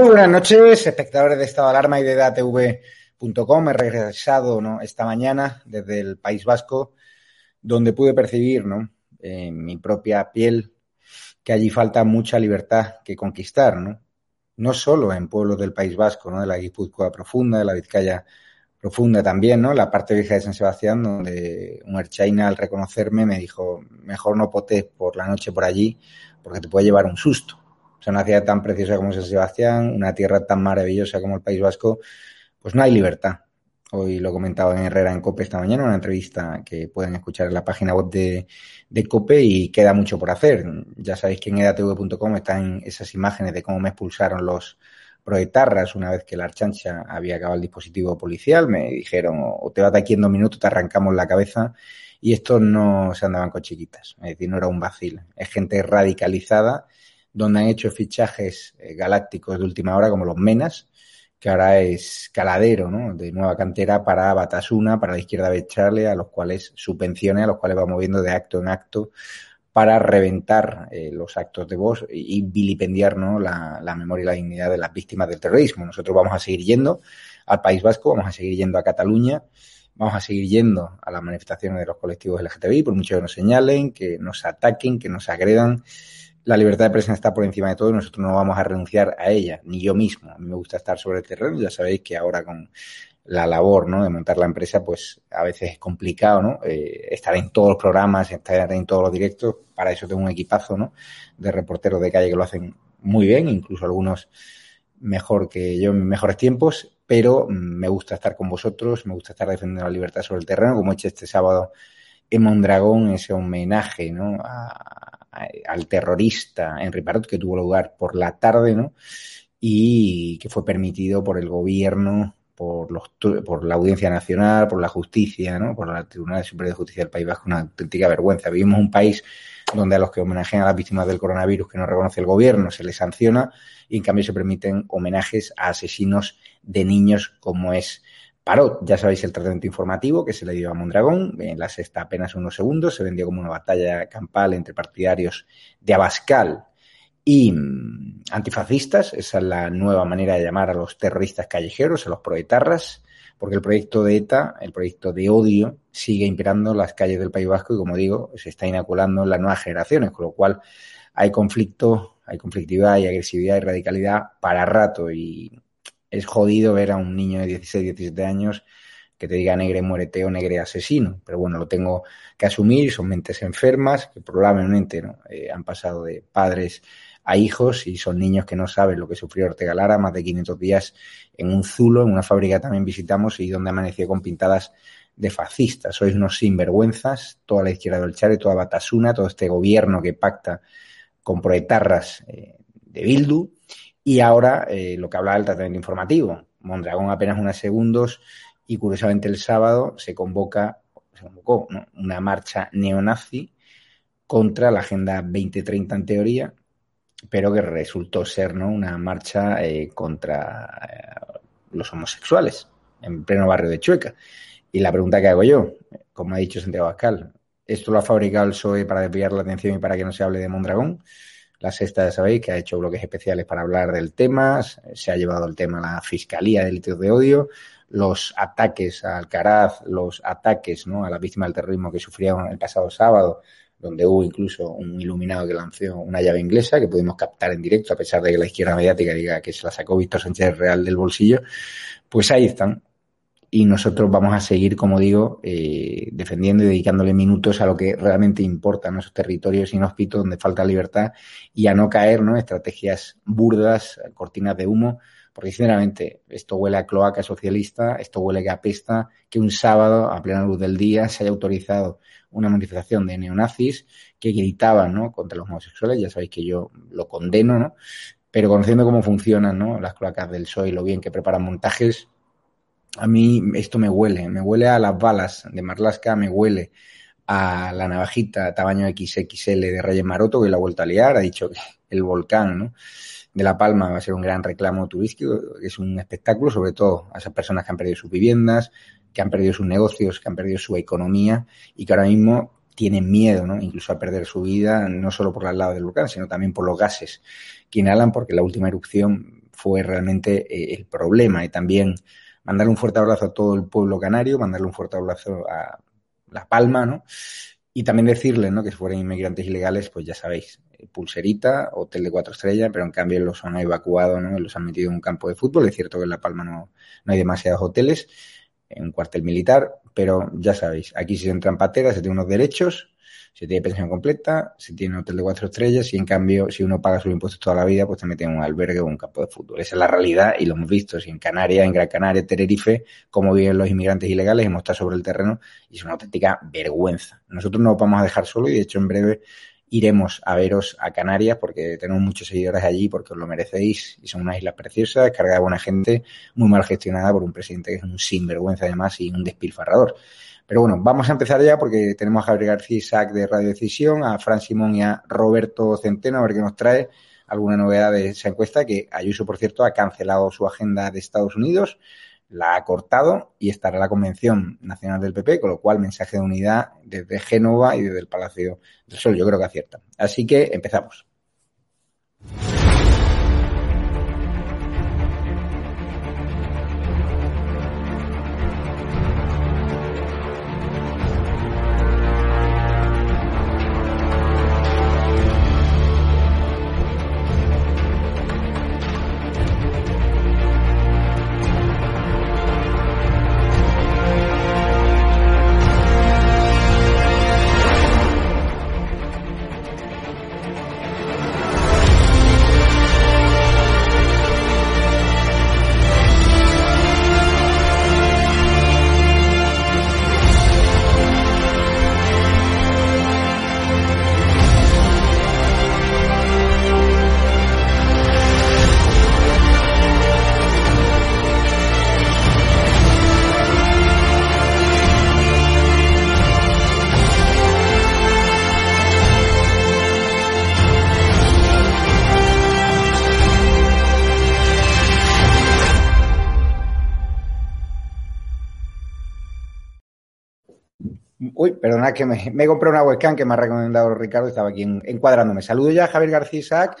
Buenas noches, espectadores de Estado Alarma y de DATV.com. He regresado esta mañana desde el País Vasco, donde pude percibir ¿no? en mi propia piel que allí falta mucha libertad que conquistar, ¿no? No solo en pueblos del País Vasco, ¿no? De la Guipúzcoa profunda, de la Vizcaya profunda también, ¿no? La parte vieja de San Sebastián, donde un erchaina al reconocerme me dijo, mejor no potes por la noche por allí, porque te puede llevar un susto. O una ciudad tan preciosa como San Sebastián, una tierra tan maravillosa como el País Vasco, pues no hay libertad. Hoy lo comentaba en Herrera en COPE esta mañana, una entrevista que pueden escuchar en la página web de, de COPE y queda mucho por hacer. Ya sabéis que en edatv.com están esas imágenes de cómo me expulsaron los proetarras una vez que la archancha había acabado el dispositivo policial. Me dijeron, o te vas de aquí en dos minutos, te arrancamos la cabeza. Y estos no se andaban con chiquitas. Es decir, no era un vacil. Es gente radicalizada donde han hecho fichajes eh, galácticos de última hora como los Menas, que ahora es caladero ¿no? de nueva cantera para Batasuna, para la izquierda de Charlie, a los cuales subvencione, a los cuales va moviendo de acto en acto para reventar eh, los actos de voz y, vilipendiar ¿no? la, la, memoria y la dignidad de las víctimas del terrorismo. Nosotros vamos a seguir yendo al País Vasco, vamos a seguir yendo a Cataluña, vamos a seguir yendo a las manifestaciones de los colectivos LGTBI, por mucho que nos señalen, que nos ataquen, que nos agredan la libertad de prensa está por encima de todo y nosotros no vamos a renunciar a ella, ni yo mismo. A mí me gusta estar sobre el terreno, ya sabéis que ahora con la labor ¿no? de montar la empresa, pues a veces es complicado, ¿no? Eh, estar en todos los programas, estar en todos los directos, para eso tengo un equipazo, ¿no? De reporteros de calle que lo hacen muy bien, incluso algunos mejor que yo en mis mejores tiempos, pero me gusta estar con vosotros, me gusta estar defendiendo la libertad sobre el terreno, como he hecho este sábado en Mondragón, ese homenaje, ¿no? A, al terrorista Henry Parot, que tuvo lugar por la tarde, ¿no? Y que fue permitido por el gobierno, por, los, por la Audiencia Nacional, por la justicia, ¿no? Por la Tribunal Superior de Justicia del País Vasco, una auténtica vergüenza. Vivimos un país donde a los que homenajean a las víctimas del coronavirus que no reconoce el gobierno se les sanciona y en cambio se permiten homenajes a asesinos de niños como es Paró, ya sabéis el tratamiento informativo que se le dio a Mondragón, en la sexta apenas unos segundos, se vendió como una batalla campal entre partidarios de Abascal y mm, antifascistas, esa es la nueva manera de llamar a los terroristas callejeros, a los proetarras, porque el proyecto de ETA, el proyecto de odio, sigue imperando las calles del País Vasco y, como digo, se está inoculando en las nuevas generaciones, con lo cual hay conflicto, hay conflictividad, hay agresividad y radicalidad para rato. Y es jodido ver a un niño de 16, 17 años que te diga negre muérete o negre asesino. Pero bueno, lo tengo que asumir, son mentes enfermas que probablemente ¿no? Eh, han pasado de padres a hijos y son niños que no saben lo que sufrió Ortega Lara, más de 500 días en un zulo, en una fábrica también visitamos y donde amaneció con pintadas de fascistas. Sois unos sinvergüenzas, toda la izquierda del Chare, toda Batasuna, todo este gobierno que pacta con proetarras eh, de Bildu y ahora eh, lo que hablaba del tratamiento informativo. Mondragón apenas unos segundos y curiosamente el sábado se convoca, se convocó una marcha neonazi contra la Agenda 2030 en teoría, pero que resultó ser ¿no? una marcha eh, contra eh, los homosexuales en pleno barrio de Chueca. Y la pregunta que hago yo, como ha dicho Santiago Pascal, ¿esto lo ha fabricado el PSOE para desviar la atención y para que no se hable de Mondragón? La sexta, ya sabéis, que ha hecho bloques especiales para hablar del tema, se ha llevado el tema a la Fiscalía de Delitos de Odio, los ataques a Alcaraz, los ataques ¿no? a las víctimas del terrorismo que sufrieron el pasado sábado, donde hubo incluso un iluminado que lanzó una llave inglesa que pudimos captar en directo, a pesar de que la izquierda mediática diga que se la sacó Víctor Sánchez Real del bolsillo, pues ahí están, y nosotros vamos a seguir, como digo, eh, defendiendo y dedicándole minutos a lo que realmente importa, en esos territorios inhóspitos donde falta libertad y a no caer ¿no? estrategias burdas, cortinas de humo, porque sinceramente esto huele a cloaca socialista, esto huele que apesta que un sábado a plena luz del día se haya autorizado una manifestación de neonazis que gritaban ¿no? contra los homosexuales, ya sabéis que yo lo condeno, ¿no? pero conociendo cómo funcionan ¿no? las cloacas del PSOE y lo bien que preparan montajes, a mí esto me huele, me huele a las balas de Marlaska, me huele a la navajita tamaño XXL de Reyes Maroto que la ha vuelto a liar, ha dicho que el volcán ¿no? de La Palma va a ser un gran reclamo turístico, es un espectáculo, sobre todo a esas personas que han perdido sus viviendas, que han perdido sus negocios, que han perdido su economía y que ahora mismo tienen miedo, ¿no? Incluso a perder su vida, no solo por el lado del volcán, sino también por los gases que inhalan, porque la última erupción fue realmente eh, el problema. Y también mandarle un fuerte abrazo a todo el pueblo canario, mandarle un fuerte abrazo a La Palma, ¿no? Y también decirles, ¿no? Que si fueran inmigrantes ilegales, pues ya sabéis, eh, pulserita, hotel de cuatro estrellas, pero en cambio los han evacuado, ¿no? Los han metido en un campo de fútbol. Es cierto que en La Palma no, no hay demasiados hoteles, en un cuartel militar, pero ya sabéis, aquí si se entran pateras, se tiene unos derechos, se tiene pensión completa, se tiene hotel de cuatro estrellas y en cambio, si uno paga sus impuestos toda la vida, pues te meten en un albergue o un campo de fútbol. Esa es la realidad y lo hemos visto. Si en Canarias, en Gran Canaria, Tenerife, cómo viven los inmigrantes ilegales, hemos estado sobre el terreno y es una auténtica vergüenza. Nosotros no vamos a dejar solo y de hecho en breve iremos a veros a Canarias porque tenemos muchos seguidores allí porque os lo merecéis y son unas islas preciosas, carga de buena gente, muy mal gestionada por un presidente que es un sinvergüenza además y un despilfarrador. Pero bueno, vamos a empezar ya porque tenemos a Javier García Isaac de Radio Decisión, a Fran Simón y a Roberto Centeno a ver qué nos trae alguna novedad de esa encuesta que Ayuso, por cierto, ha cancelado su agenda de Estados Unidos la ha cortado y estará la Convención Nacional del PP, con lo cual mensaje de unidad desde Génova y desde el Palacio del Sol. Yo creo que acierta. Así que empezamos. Uy, perdona que me, me compré una webcam que me ha recomendado Ricardo, estaba aquí encuadrándome. Saludo ya a Javier García Isaac,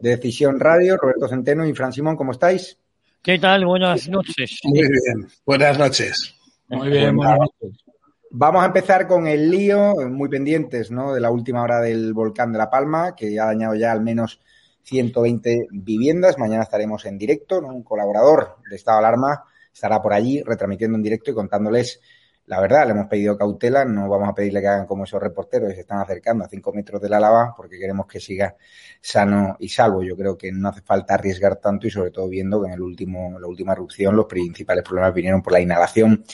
de Decisión Radio, Roberto Centeno y Fran Simón, ¿cómo estáis? ¿Qué tal? Buenas noches. Muy bien, buenas noches. Muy bien, buenas noches. Vamos a empezar con el lío, muy pendientes, ¿no? De la última hora del volcán de La Palma, que ha dañado ya al menos 120 viviendas. Mañana estaremos en directo, ¿no? Un colaborador de Estado de Alarma estará por allí retransmitiendo en directo y contándoles la verdad, le hemos pedido cautela, no vamos a pedirle que hagan como esos reporteros que se están acercando a cinco metros de la lava porque queremos que siga sano y salvo. Yo creo que no hace falta arriesgar tanto y sobre todo viendo que en el último, la última erupción los principales problemas vinieron por la inhalación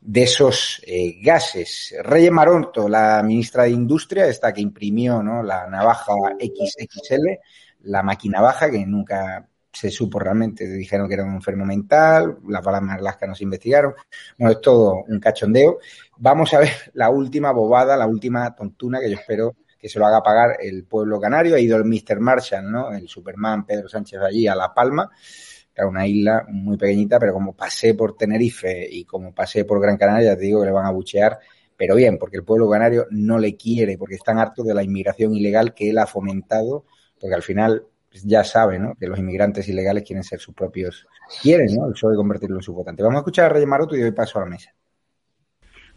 de esos eh, gases. Reyes Maronto, la ministra de Industria, esta que imprimió ¿no? la navaja XXL, la máquina baja que nunca se supo realmente, dijeron que era un enfermo mental, las balas marlascas no se investigaron, bueno, es todo un cachondeo. Vamos a ver la última bobada, la última tontuna que yo espero que se lo haga pagar el pueblo canario. Ha ido el Mr. Marshall, ¿no? El Superman Pedro Sánchez allí a La Palma, que era una isla muy pequeñita, pero como pasé por Tenerife y como pasé por Gran Canaria, te digo que le van a buchear, pero bien, porque el pueblo canario no le quiere, porque están hartos de la inmigración ilegal que él ha fomentado, porque al final ya sabe, ¿no? Que los inmigrantes ilegales quieren ser sus propios, quieren, ¿no? El PSOE convertirlo en su votante. Vamos a escuchar a Reyes Maroto y doy paso a la mesa.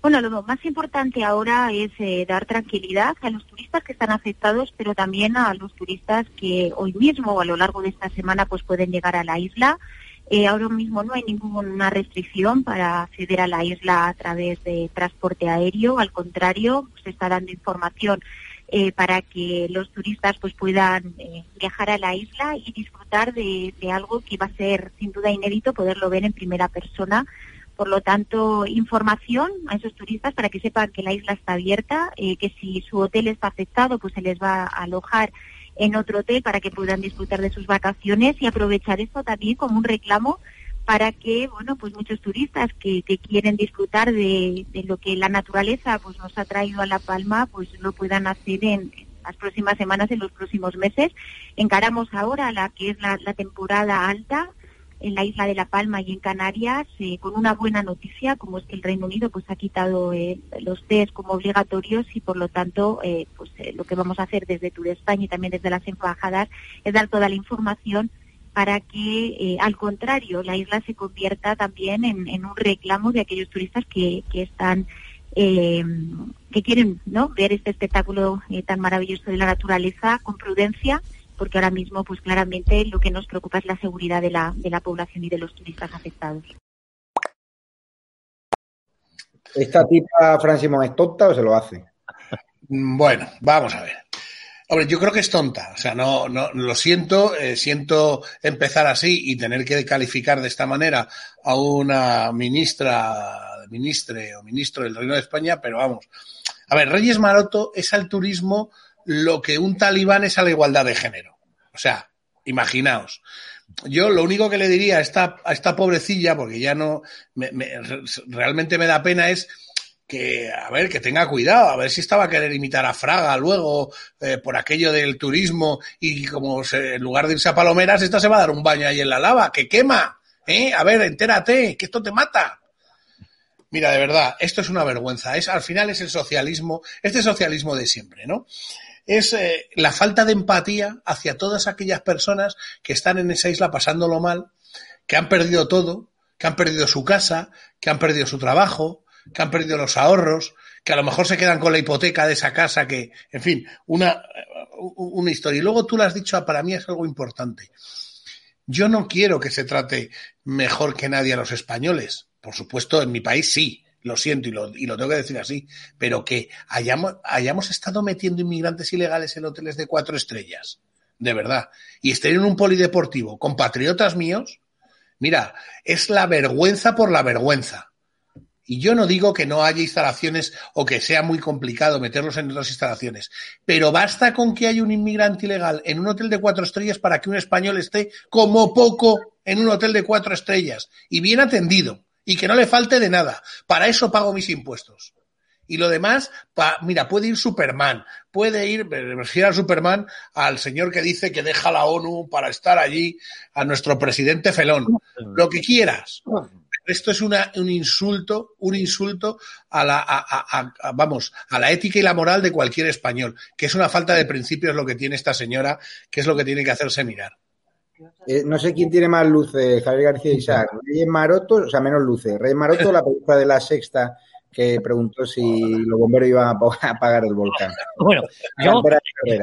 Bueno, lo más importante ahora es eh, dar tranquilidad a los turistas que están afectados, pero también a los turistas que hoy mismo o a lo largo de esta semana pues pueden llegar a la isla. Eh, ahora mismo no hay ninguna restricción para acceder a la isla a través de transporte aéreo, al contrario, se está dando información eh, para que los turistas pues puedan eh, viajar a la isla y disfrutar de, algo que va a ser sin duda inédito poderlo ver en primera persona. Por lo tanto, información a esos turistas para que sepan que la isla está abierta, eh, que si su hotel está afectado, pues se les va a alojar en otro hotel para que puedan disfrutar de sus vacaciones y aprovechar esto también como un reclamo para que bueno pues muchos turistas que, quieren disfrutar de, lo que la naturaleza pues nos ha traído a La Palma pues lo puedan hacer en, las próximas semanas, en los próximos meses. Encaramos ahora la que es la, temporada alta en la isla de La Palma y en Canarias eh, con una buena noticia como es que el Reino Unido pues ha quitado eh, los test como obligatorios y por lo tanto eh, pues lo que vamos a hacer desde Tour España y también desde las embajadas es dar toda la información para que, eh, al contrario, la isla se convierta también en, un reclamo de aquellos turistas que, que están eh, que quieren ¿no? ver este espectáculo eh, tan maravilloso de la naturaleza con prudencia, porque ahora mismo, pues claramente, lo que nos preocupa es la seguridad de la, de la población y de los turistas afectados. ¿Esta tipa Francis es tonta o se lo hace? Bueno, vamos a ver. Hombre, yo creo que es tonta. O sea, no, no lo siento, eh, siento empezar así y tener que calificar de esta manera a una ministra, ministre o ministro del Reino de España, pero vamos. A ver, Reyes Maroto es al turismo lo que un talibán es a la igualdad de género. O sea, imaginaos. Yo lo único que le diría a esta, a esta pobrecilla, porque ya no, realmente me da pena, es que, a ver, que tenga cuidado, a ver si estaba a querer imitar a Fraga luego eh, por aquello del turismo y como en lugar de irse a Palomeras, esta se va a dar un baño ahí en la lava, que quema, ¿eh? A ver, entérate, que esto te mata. Mira, de verdad, esto es una vergüenza. Es, al final es el socialismo, este socialismo de siempre, ¿no? Es eh, la falta de empatía hacia todas aquellas personas que están en esa isla pasándolo mal, que han perdido todo, que han perdido su casa, que han perdido su trabajo, que han perdido los ahorros, que a lo mejor se quedan con la hipoteca de esa casa, que, en fin, una, una historia. Y luego tú lo has dicho, para mí es algo importante. Yo no quiero que se trate mejor que nadie a los españoles. Por supuesto, en mi país sí, lo siento y lo, y lo tengo que decir así, pero que hayamos, hayamos estado metiendo inmigrantes ilegales en hoteles de cuatro estrellas, de verdad, y estén en un polideportivo con patriotas míos, mira, es la vergüenza por la vergüenza. Y yo no digo que no haya instalaciones o que sea muy complicado meterlos en otras instalaciones, pero basta con que haya un inmigrante ilegal en un hotel de cuatro estrellas para que un español esté como poco en un hotel de cuatro estrellas y bien atendido y que no le falte de nada. Para eso pago mis impuestos. Y lo demás, mira, puede ir Superman, puede ir, me refiero a Superman, al señor que dice que deja la ONU para estar allí, a nuestro presidente Felón, lo que quieras esto es una, un insulto, un insulto a la, a, vamos, a la ética y la moral de cualquier español, que es una falta de principios lo que tiene esta señora, que es lo que tiene que hacerse mirar. Eh, no sé quién tiene más luces, Javier García Isaac. Reyes Maroto, o sea, menos luces. Reyes Maroto, la película de la sexta que preguntó si los bomberos iban a apagar el volcán. Bueno, yo,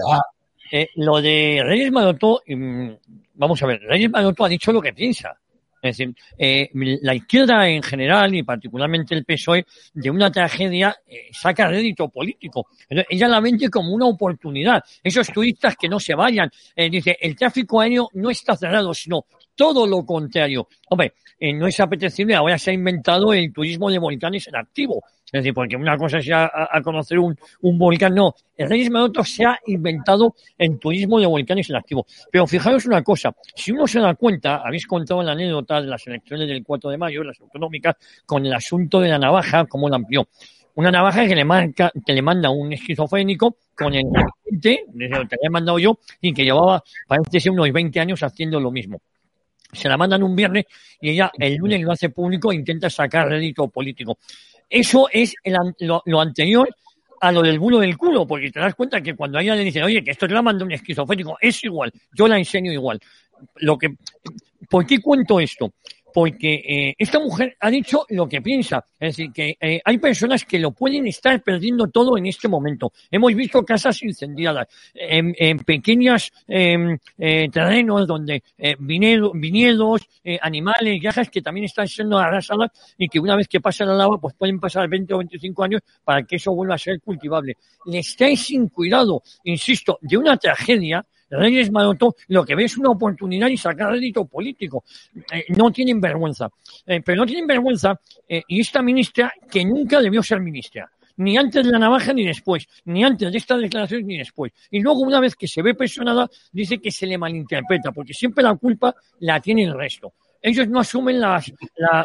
ah, eh, lo de Reyes Maroto, mm, vamos a ver, Reyes Maroto ha dicho lo que piensa. Es decir, eh, la izquierda en general y particularmente el PSOE de una tragedia eh, saca rédito político. ella la vende como una oportunidad. Esos turistas que no se vayan. Eh, dice, el tráfico aéreo no está cerrado, sino todo lo contrario. Hombre, eh, no es apetecible, ahora se ha inventado el turismo de volcanes en activo. Es decir, porque una cosa es ir a, conocer un, volcán, no. El Reyes Maroto se ha inventado el turismo de volcanes en activo. Pero fijaros una cosa, si uno se da cuenta, habéis contado la anécdota de las elecciones del 4 de mayo, las autonómicas, con el asunto de la navaja, cómo la amplió. Una navaja que le, marca, que le manda un esquizofrénico con el que había mandado yo y que llevaba, parece ser, unos 20 años haciendo lo mismo se la mandan un viernes y ella el lunes lo hace público e intenta sacar rédito político. Eso es lo, anterior a lo del bulo del culo, porque te das cuenta que cuando a ella le dicen, oye, que esto te la manda un esquizofrénico, es igual, yo la enseño igual. Lo que, ¿Por qué cuento esto? Porque eh, esta mujer ha dicho lo que piensa. Es decir, que eh, hay personas que lo pueden estar perdiendo todo en este momento. Hemos visto casas incendiadas, en, en pequeños em, eh, terrenos donde eh, viñedos, eh, animales, granjas que también están siendo arrasadas y que una vez que pasa la lava, pues pueden pasar 20 o 25 años para que eso vuelva a ser cultivable. Le estáis sin cuidado, insisto, de una tragedia Reyes Maroto lo que ve es una oportunidad y sacar rédito político. Eh, no tienen vergüenza. Eh, pero no tienen vergüenza eh, y esta ministra que nunca debió ser ministra ni antes de la navaja ni después, ni antes de esta declaración ni después. Y luego, una vez que se ve presionada, dice que se le malinterpreta, porque siempre la culpa la tiene el resto ellos no asumen la,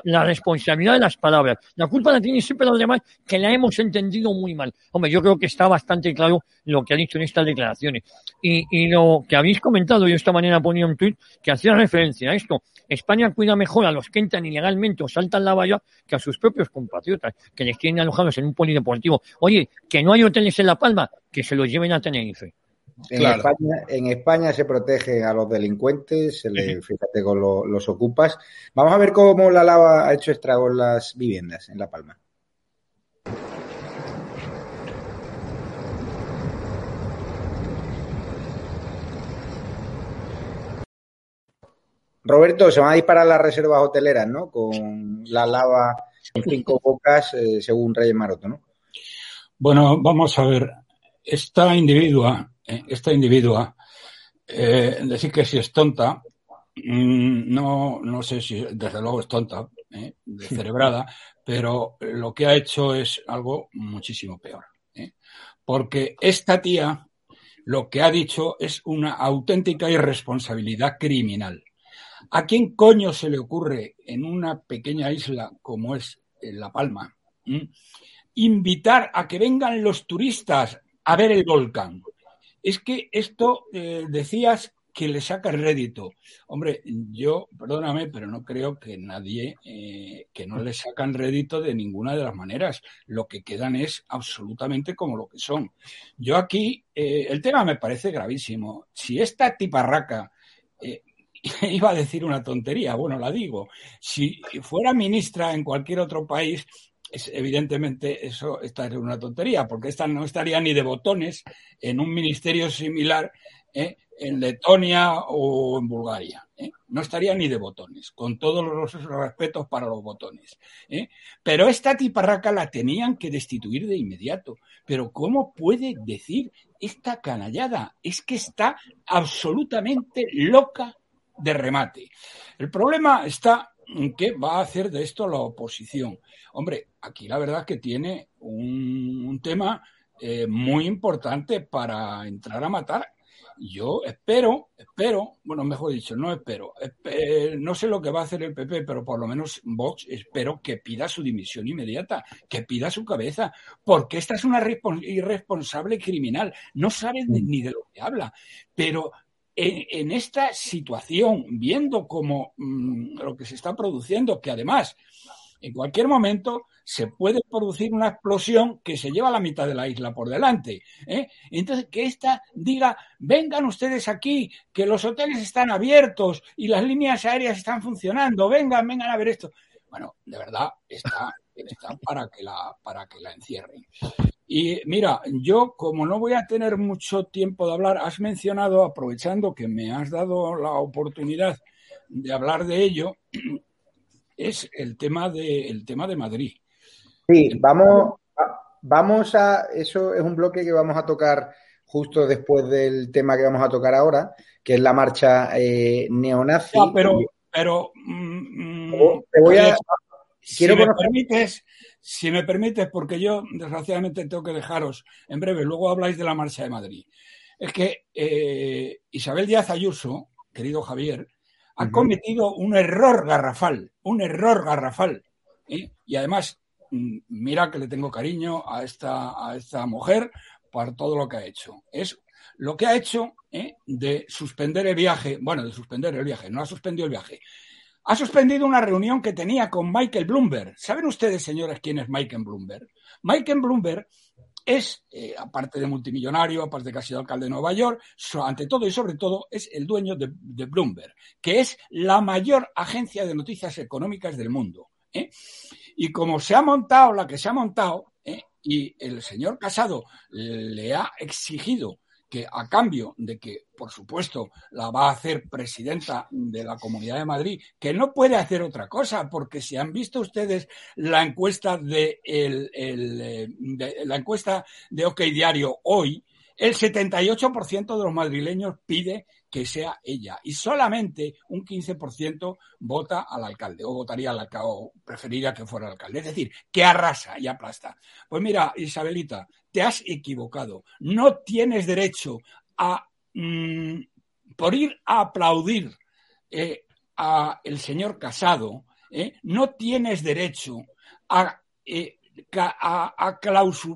la, responsabilidad de las palabras. La culpa la tienen siempre los demás, que la hemos entendido muy mal. Hombre, yo creo que está bastante claro lo que ha dicho en estas declaraciones. Y, y lo que habéis comentado, yo esta mañana ponía un tuit que hacía referencia a esto. España cuida mejor a los que entran ilegalmente o saltan la valla que a sus propios compatriotas, que les tienen alojados en un polideportivo. Oye, que no hay hoteles en La Palma, que se los lleven a Tenerife. En, España, se protege a los delincuentes, se le, fíjate con los ocupas. Vamos a ver cómo la lava ha hecho estragos en las viviendas en La Palma. Roberto, se van a disparar las reservas hoteleras, ¿no? Con la lava en cinco bocas, eh, según Reyes Maroto, ¿no? Bueno, vamos a ver. Esta individua, esta individua, eh, decir que si es tonta, mm, no, no sé si, desde luego es tonta, eh, descerebrada, pero lo que ha hecho es algo muchísimo peor. Porque esta tía lo que ha dicho es una auténtica irresponsabilidad criminal. ¿A quién coño se le ocurre en una pequeña isla como es La Palma invitar a que vengan los turistas a ver el volcán? Es que esto eh, decías que le saca rédito. Hombre, yo, perdóname, pero no creo que nadie, eh, que no le sacan rédito de ninguna de las maneras. Lo que quedan es absolutamente como lo que son. Yo aquí, eh, el tema me parece gravísimo. Si esta tiparraca iba a decir una tontería, bueno, la digo. Si fuera ministra en cualquier otro país, evidentemente eso esta es una tontería, porque esta no estaría ni de botones en un ministerio similar ¿eh? en Letonia o en Bulgaria. ¿eh? No estaría ni de botones, con todos los respetos para los botones. ¿eh? Pero esta tiparraca la tenían que destituir de inmediato. Pero ¿cómo puede decir esta canallada? Es que está absolutamente loca de remate. El problema está qué va a hacer de esto la oposición. Hombre, aquí la verdad es que tiene un, tema eh, muy importante para entrar a matar. Yo espero, espero, bueno, mejor dicho, no espero, no sé lo que va a hacer el PP, pero por lo menos Vox espero que pida su dimisión inmediata, que pida su cabeza, porque esta es una irresponsable criminal, no sabe ni de lo que habla, pero en, esta situación, viendo como mm, lo que se está produciendo, que además en cualquier momento se puede producir una explosión que se lleva la mitad de la isla por delante. ¿eh? Entonces, que esta diga, vengan ustedes aquí, que los hoteles están abiertos y las líneas aéreas están funcionando, vengan, vengan a ver esto. Bueno, de verdad, está, para, que la, para que la encierren. Y mira, yo como no voy a tener mucho tiempo de hablar, has mencionado, aprovechando que me has dado la oportunidad de hablar de ello, es el tema de, el tema de Madrid. Sí, vamos, vamos a, eso es un bloque que vamos a tocar justo después del tema que vamos a tocar ahora, que es la marcha eh, neonazi. pero, pero mm, mm, te voy a, quiero si me permites, si me permites, porque yo desgraciadamente tengo que dejaros en breve, luego habláis de la Marcha de Madrid. Es que eh, Isabel Díaz Ayuso, querido Javier, ha cometido un error garrafal, un error garrafal. ¿eh? Y además, mm, mira que le tengo cariño a esta, a esta mujer por todo lo que ha hecho. Es lo que ha hecho ¿eh? de suspender el viaje, bueno, de suspender el viaje, no ha suspendido el viaje, ha suspendido una reunión que tenía con Michael Bloomberg. ¿Saben ustedes, señores, quién es Michael Bloomberg? Michael Bloomberg es, eh, aparte de multimillonario, aparte de que ha sido alcalde de Nueva York, ante todo y sobre todo es el dueño de, Bloomberg, que es la mayor agencia de noticias económicas del mundo. ¿eh? Y como se ha montado la que se ha montado, ¿eh? y el señor Casado le ha exigido que a cambio de que, por supuesto, la va a hacer presidenta de la Comunidad de Madrid, que no puede hacer otra cosa, porque si han visto ustedes la encuesta de, el, eh, la encuesta de OK Diario hoy, el 78% de los madrileños pide que sea ella y solamente un 15% vota al alcalde o votaría al alcalde o preferiría que fuera alcalde. Es decir, que arrasa y aplasta. Pues mira, Isabelita, te has equivocado. No tienes derecho a, mm, por ir a aplaudir eh, a el señor Casado, eh, no tienes derecho a, eh, a,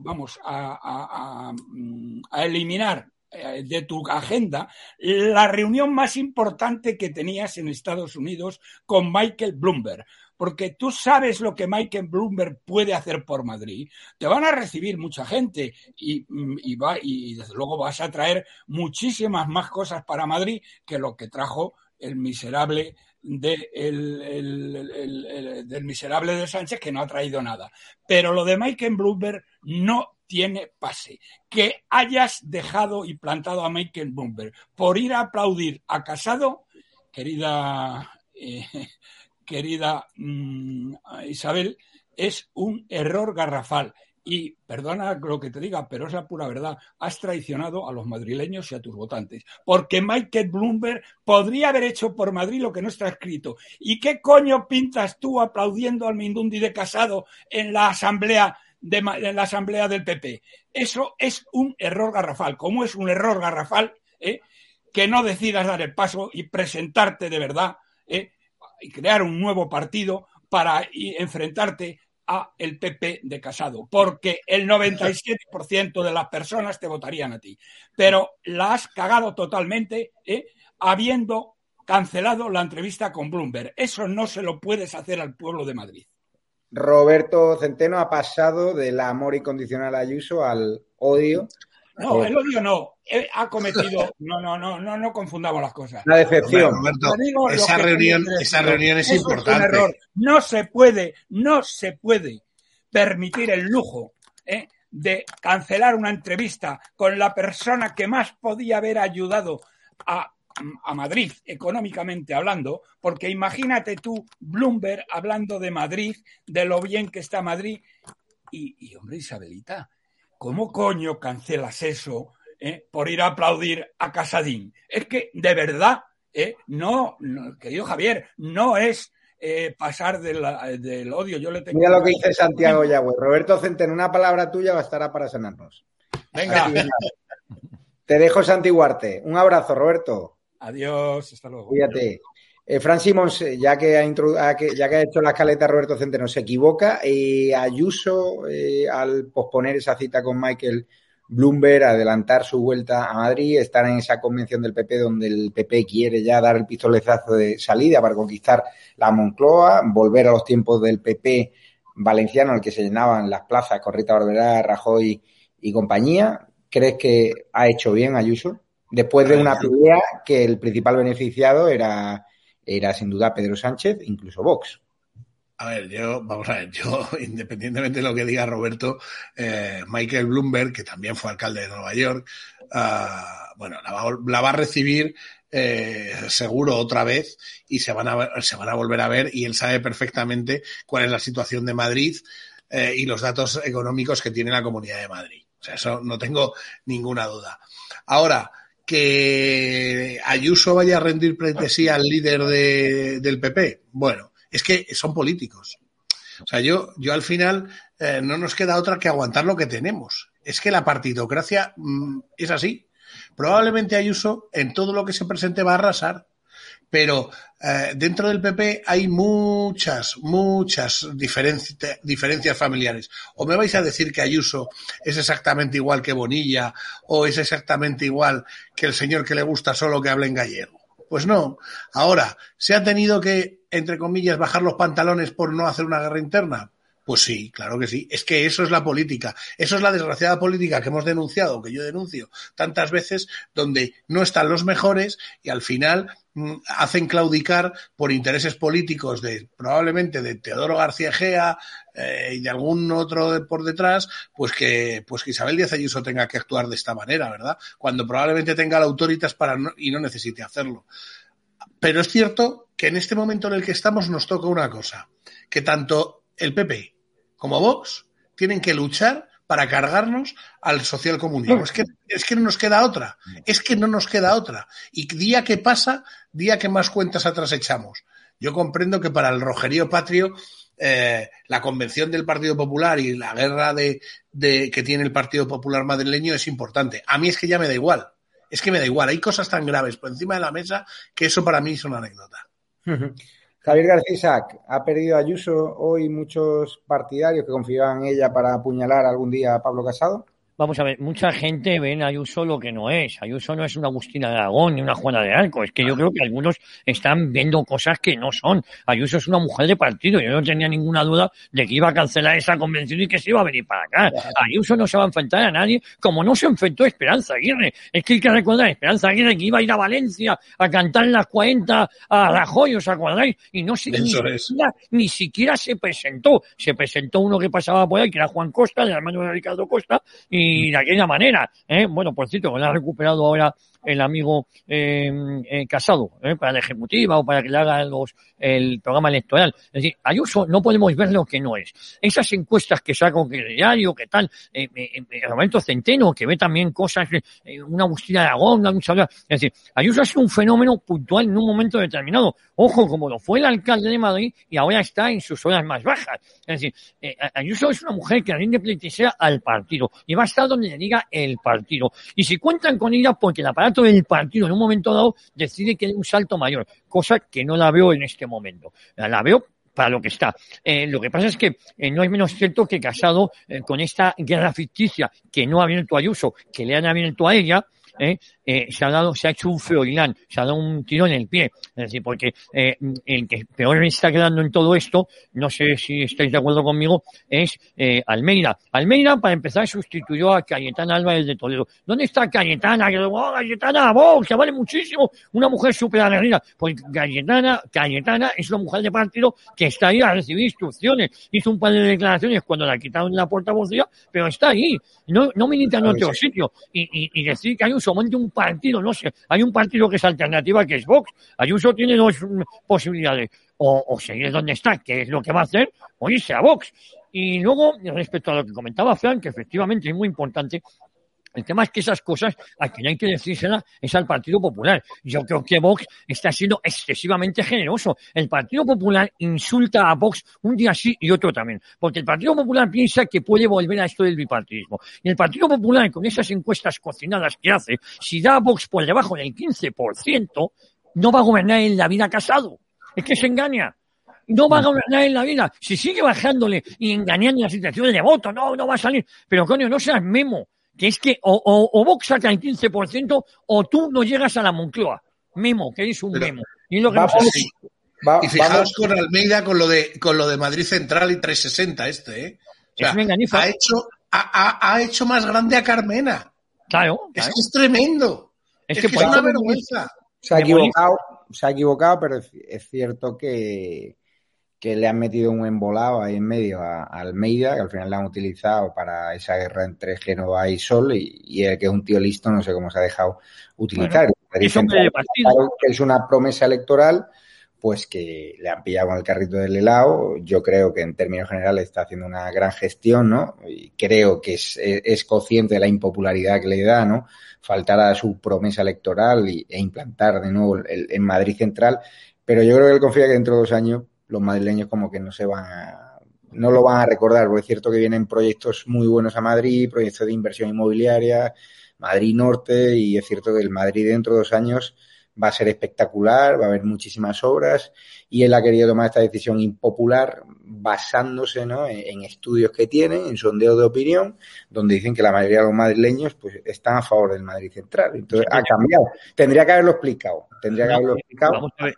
vamos, a, mm, a eliminar de tu agenda la reunión más importante que tenías en Estados Unidos con Michael Bloomberg, porque tú sabes lo que Michael Bloomberg puede hacer por Madrid. Te van a recibir mucha gente y, va, y desde luego vas a traer muchísimas más cosas para Madrid que lo que trajo el miserable de el, del miserable de Sánchez que no ha traído nada. Pero lo de Michael Bloomberg no tiene pase. Que hayas dejado y plantado a Michael Bloomberg por ir a aplaudir a Casado, querida, eh, querida mm, Isabel, es un error garrafal. Y perdona lo que te diga, pero es la pura verdad. Has traicionado a los madrileños y a tus votantes. Porque Michael Bloomberg podría haber hecho por Madrid lo que no está escrito. ¿Y qué coño pintas tú aplaudiendo al Mindundi de Casado en la asamblea? De, en la asamblea del PP. Eso es un error garrafal. Como es un error garrafal ¿eh? que no decidas dar el paso y presentarte de verdad ¿eh? y crear un nuevo partido para enfrentarte a el PP de Casado, porque el 97% de las personas te votarían a ti. Pero la has cagado totalmente, ¿eh? habiendo cancelado la entrevista con Bloomberg. Eso no se lo puedes hacer al pueblo de Madrid. Roberto Centeno ha pasado del amor incondicional a Ayuso al odio no, el odio no. Ha cometido. No, no, no, no, no confundamos las cosas. La decepción. esa reunión, esa reunión es importante. Es un error. No se puede, no se puede permitir el lujo ¿eh? de cancelar una entrevista con la persona que más podía haber ayudado a, a Madrid, económicamente hablando, porque imagínate tú, Bloomberg, hablando de Madrid, de lo bien que está Madrid, y, y hombre, Isabelita, ¿cómo coño cancelas eso eh, por ir a aplaudir a Casadín? Es que, de verdad, eh, no, querido Javier, no es eh, pasar del, odio. Yo le tengo Mira lo que dice Santiago Yagüe. Roberto Centeno, una palabra tuya bastará para sanarnos. Venga. Te dejo santiguarte. Un abrazo, Roberto. Adiós, hasta luego. Cuídate. Eh, Fran Simons, ya que, ha ya que ha hecho la escaleta Roberto Centeno, se equivoca. y Ayuso, eh, al posponer esa cita con Michael Bloomberg, adelantar su vuelta a Madrid, estar en esa convención del PP donde el PP quiere ya dar el pistoletazo de salida para conquistar la Moncloa, volver a los tiempos del PP valenciano, al que se llenaban las plazas con Rita Barberá, Rajoy y compañía. ¿Crees que ha hecho bien Ayuso? Después de una pelea que el principal beneficiado era era sin duda Pedro Sánchez, incluso Vox. A ver, yo, vamos a ver, yo, independientemente de lo que diga Roberto, eh, Michael Bloomberg, que también fue alcalde de Nueva York, uh, bueno, la va, a recibir eh, seguro otra vez y se van, a, se van a volver a ver y él sabe perfectamente cuál es la situación de Madrid eh, y los datos económicos que tiene la Comunidad de Madrid. O sea, eso no tengo ninguna duda. Ahora, que Ayuso vaya a rendir pleitesía al líder del PP. Bueno, es que son políticos. O sea, yo, yo al final eh, no nos queda otra que aguantar lo que tenemos. Es que la partidocracia mm, es así. Probablemente Ayuso en todo lo que se presente va a arrasar pero eh, dentro del PP hay muchas, muchas diferencias familiares. O me vais a decir que Ayuso es exactamente igual que Bonilla, o es exactamente igual que el señor que le gusta solo que hable en gallego. Pues no. Ahora, ¿se ha tenido que, entre comillas, bajar los pantalones por no hacer una guerra interna? Pues sí, claro que sí. Es que eso es la política. Eso es la desgraciada política que hemos denunciado, que yo denuncio tantas veces, donde no están los mejores y al final mm, hacen claudicar por intereses políticos de probablemente de Teodoro García Gea eh, y de algún otro por detrás, pues que pues que Isabel Díaz Ayuso tenga que actuar de esta manera, ¿verdad? Cuando probablemente tenga la autoritas para y no necesite hacerlo. Pero es cierto que en este momento en el que estamos nos toca una cosa, que tanto el PP como Vox tienen que luchar para cargarnos al socialcomunismo. Es que, es que no nos queda otra. Es que no nos queda otra. Y día que pasa, día que más cuentas atrás echamos. Yo comprendo que para el rojerío patrio eh, la convención del Partido Popular y la guerra de, de, que tiene el Partido Popular madrileño es importante. A mí es que ya me da igual. Es que me da igual. Hay cosas tan graves por encima de la mesa que eso para mí es una anécdota. Javier García ha perdido Ayuso hoy muchos partidarios que confiaban en ella para apuñalar algún día a Pablo Casado. Vamos a ver, mucha gente ve en Ayuso lo que no es. Ayuso no es una Agustina de Aragón ni una Juana de Arco. Es que yo creo que algunos están viendo cosas que no son. Ayuso es una mujer de partido. Yo no tenía ninguna duda de que iba a cancelar esa convención y que se iba a venir para acá. Ayuso no se va a enfrentar a nadie como no se enfrentó Esperanza Aguirre. Es que hay que recordar a Esperanza Aguirre que iba a ir a Valencia a cantar las 40 a Rajoy, ¿os acordáis? Y no se, ni siquiera, ni, siquiera, se presentó. Se presentó uno que pasaba por ahí, que era Juan Costa, el hermano de Ricardo Costa, y de aquella manera, ¿eh? bueno, por cierto, lo ha recuperado ahora el amigo eh, eh, Casado ¿eh? para la ejecutiva o para que le haga los, el programa electoral. Es decir, Ayuso no podemos ver lo que no es. Esas encuestas que saco que diario, que tal, eh, eh, eh Roberto Centeno, que ve también cosas, una Agustina Aragón, una lucha, es decir, Ayuso sido un fenómeno puntual en un momento determinado. Ojo, como lo fue el alcalde de Madrid y ahora está en sus horas más bajas. Es decir, Ayuso es una mujer que rinde pleitesía al partido y va a estar donde le diga el partido. Y si cuentan con ella, porque la aparato del partido en un momento dado decide que hay un salto mayor, cosa que no la veo en este momento. La veo para lo que está. Eh, lo que pasa es que eh, no es menos cierto que Casado, eh, con esta guerra ficticia que no ha abierto a Ayuso, que le han abierto a ella, ¿eh? Se ha dado, se ha hecho un feorilán, se ha dado un tiro en el pie. Es decir, porque eh, el que peor está quedando en todo esto, no sé si estáis de acuerdo conmigo, es eh, Almeida. Almeida, para empezar, sustituyó a Cayetana Álvarez de Toledo. ¿Dónde está Cayetana? Oh, Cayetana, vos, que vale muchísimo. Una mujer súper aguerrida. Pues Cayetana, Cayetana es una mujer de partido que está ahí a recibir instrucciones. Hizo un par de declaraciones cuando la quitaron la portavocía, pero está ahí. No, no milita en otro sitio. Y, y, y decir que hay un monte un partido, no sé, hay un partido que es alternativa que es Vox. Ayuso tiene dos posibilidades, o, seguir donde está, que es lo que va a hacer, o irse a Vox. Y luego, respecto a lo que comentaba Fran, que efectivamente es muy importante, el tema es que esas cosas a quien hay que decírselas es al Partido Popular. Yo creo que Vox está siendo excesivamente generoso. El Partido Popular insulta a Vox un día sí y otro también. Porque el Partido Popular piensa que puede volver a esto del bipartidismo. Y el Partido Popular, con esas encuestas cocinadas que hace, si da a Vox por debajo del 15%, no va a gobernar en la vida casado. Es que se engaña no va a gobernar en la vida. Si sigue bajándole y engañando la situación de voto, no, no va a salir. Pero coño, no seas memo que es que o, o, o Vox saca el 15% o tú no llegas a la Moncloa. Memo, que es un memo. Y, lo que vamos, va, y fijaos con Almeida con lo de con lo de Madrid Central y 360 este, ¿eh? O sea, es ha hecho ha, ha, hecho más grande a Carmena. Claro. Es que es tremendo. Es, es que, que es una vergüenza. Se ha equivocado, se ha equivocado, pero es cierto que, que le han metido un embolado ahí en medio a, a, Almeida, que al final la han utilizado para esa guerra entre Génova y Sol, y, y el que es un tío listo no sé cómo se ha dejado utilizar. Bueno, es, que es una promesa electoral, pues que le han pillado con el carrito del helado. Yo creo que en términos generales está haciendo una gran gestión, ¿no? Y creo que es, es consciente de la impopularidad que le da, ¿no? Faltar a su promesa electoral y, e implantar de nuevo el, en Madrid Central. Pero yo creo que él confía que dentro de dos años los madrileños como que no se van a, no lo van a recordar, porque es cierto que vienen proyectos muy buenos a Madrid, proyectos de inversión inmobiliaria, Madrid Norte, y es cierto que el Madrid dentro de dos años va a ser espectacular, va a haber muchísimas obras, y él ha querido tomar esta decisión impopular basándose ¿no? en, en, estudios que tienen, en sondeos de opinión, donde dicen que la mayoría de los madrileños pues están a favor del Madrid Central. Entonces ha cambiado. Tendría que haberlo explicado. Tendría que haberlo explicado. Eh,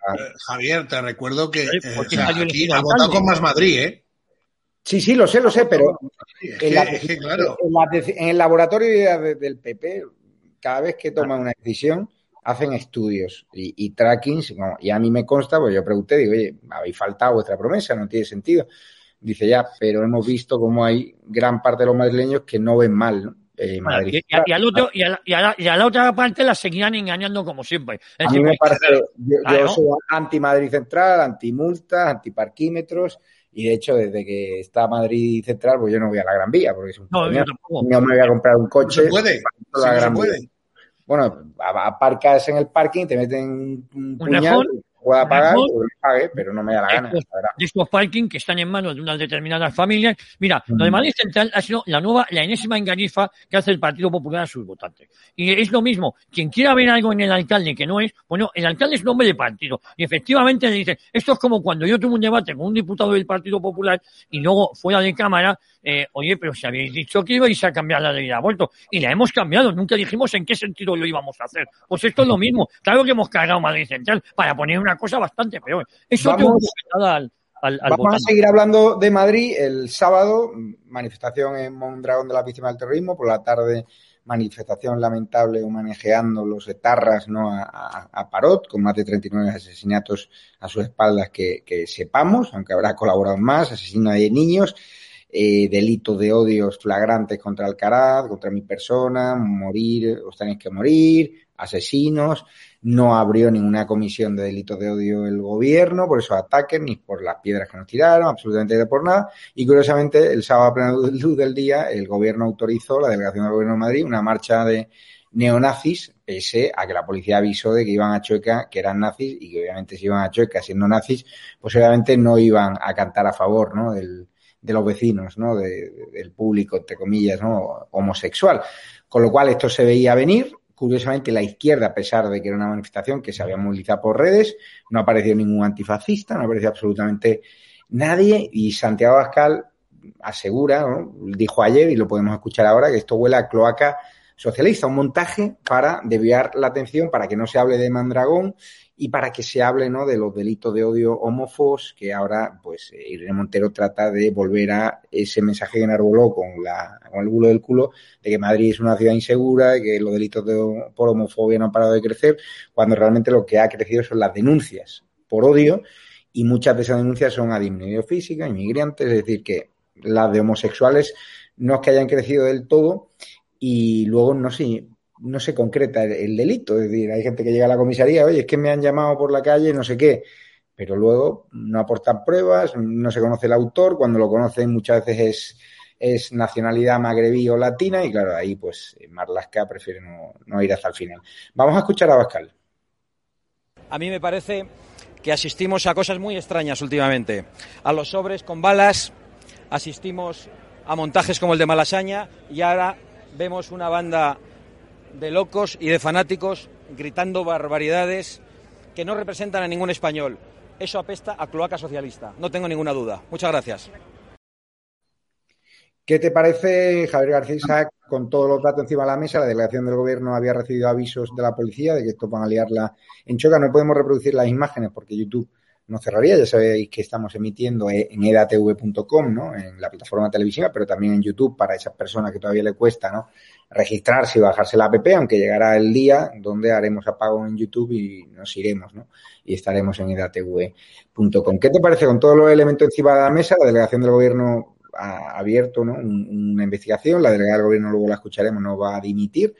Javier, te recuerdo que eh, o sea, aquí ha votado con más Madrid, ¿eh? Sí, sí, lo sé, lo sé, pero en, la, claro. en, la, en el laboratorio de, del PP, cada vez que toman una decisión, hacen estudios y, y trackings, y a mí me consta, pues yo pregunté, digo, oye, habéis faltado vuestra promesa, no tiene sentido. Dice ya, pero hemos visto cómo hay gran parte de los madrileños que no ven mal, ¿no? Eh, bueno, y, y, al otro, y, a la, y, a la, y, a la, otra parte la seguirán engañando como siempre. Es a mí me parece, yo, yo soy anti-Madrid Central, anti-multas, anti-parquímetros, y de hecho desde que está Madrid Central pues yo no voy a la Gran Vía porque es un no, no me voy a comprar un coche no se puede, la sí, Gran se puede. Bueno aparcas en el parking te meten un puñal pueda pagar, pues pague, pero no me da la gana. De estos parking que están en manos de unas determinadas familias. Mira, lo de Madrid Central ha sido la nueva, la enésima engañifa que hace el Partido Popular a sus votantes. Y es lo mismo, quien quiera ver algo en el alcalde que no es, bueno, el alcalde es nombre de partido. Y efectivamente le dice, esto es como cuando yo tuve un debate con un diputado del Partido Popular y luego fuera de cámara, eh, oye, pero si habéis dicho que ibais a cambiar la ley de aborto, y la hemos cambiado, nunca dijimos en qué sentido lo íbamos a hacer. Pues esto es lo mismo. Claro que hemos cargado Madrid Central para poner una cosa bastante peor. Eso vamos, al, al, vamos a seguir hablando de Madrid el sábado, manifestación en Mondragón de la víctima del terrorismo, por la tarde manifestación lamentable homenajeando los etarras ¿no? a, Parot, con más de 39 asesinatos a sus espaldas que, que sepamos, aunque habrá colaborado más, asesino de niños eh, delitos de odios flagrantes contra Alcaraz, contra mi persona, morir, os tenéis que morir, asesinos. No abrió ninguna comisión de delitos de odio el gobierno por esos ataques, ni por las piedras que nos tiraron, absolutamente por nada. Y curiosamente, el sábado a plena luz del día, el gobierno autorizó, la delegación del gobierno de Madrid, una marcha de neonazis, pese a que la policía avisó de que iban a Chueca, que eran nazis, y que obviamente si iban a Chueca siendo nazis, pues obviamente no iban a cantar a favor, ¿no? Del, de los vecinos, ¿no? del público, entre comillas, ¿no? homosexual. Con lo cual esto se veía venir. Curiosamente, la izquierda, a pesar de que era una manifestación que se había movilizado por redes, no apareció ningún antifascista, no apareció absolutamente nadie. Y Santiago Abascal asegura, dijo ayer, y lo podemos escuchar ahora, que esto huele a cloaca socialista, un montaje para desviar la atención, para que no se hable de Mandragón y para que se hable ¿no? de los delitos de odio homófobos que ahora pues eh, Irene Montero trata de volver a ese mensaje que enarboló con, la, con el bulo del culo de que Madrid es una ciudad insegura que los delitos de, por homofobia no han parado de crecer, cuando realmente lo que ha crecido son las denuncias por odio y muchas de esas denuncias son a disminuido física, inmigrantes, es decir, que las de homosexuales no es que hayan crecido del todo y luego no sé, no se concreta el, delito. Es decir, hay gente que llega a la comisaría, oye, es que me han llamado por la calle, no sé qué, pero luego no aportan pruebas, no se conoce el autor, cuando lo conocen muchas veces es, es nacionalidad magrebí o latina y claro, ahí pues Marlaska prefiere no, no ir hasta el final. Vamos a escuchar a Bascal. A mí me parece que asistimos a cosas muy extrañas últimamente. A los sobres con balas, asistimos a montajes como el de Malasaña y ahora vemos una banda de locos y de fanáticos gritando barbaridades que no representan a ningún español. Eso apesta a cloaca socialista, no tengo ninguna duda. Muchas gracias. ¿Qué te parece, Javier García, con todos los datos encima de la mesa? La delegación del gobierno había recibido avisos de la policía de que esto van a liarla en choca. No podemos reproducir las imágenes porque YouTube no cerraría. Ya sabéis que estamos emitiendo en edatv.com, ¿no? En la plataforma televisiva, pero también en YouTube para esas personas que todavía le cuesta, ¿no? Registrarse y bajarse la app, aunque llegará el día donde haremos apago en YouTube y nos iremos, ¿no? Y estaremos en edatv.com. ¿Qué te parece con todos los elementos encima de la mesa? La delegación del gobierno ha abierto, ¿no? Una investigación. La delegada del gobierno luego la escucharemos, no va a dimitir.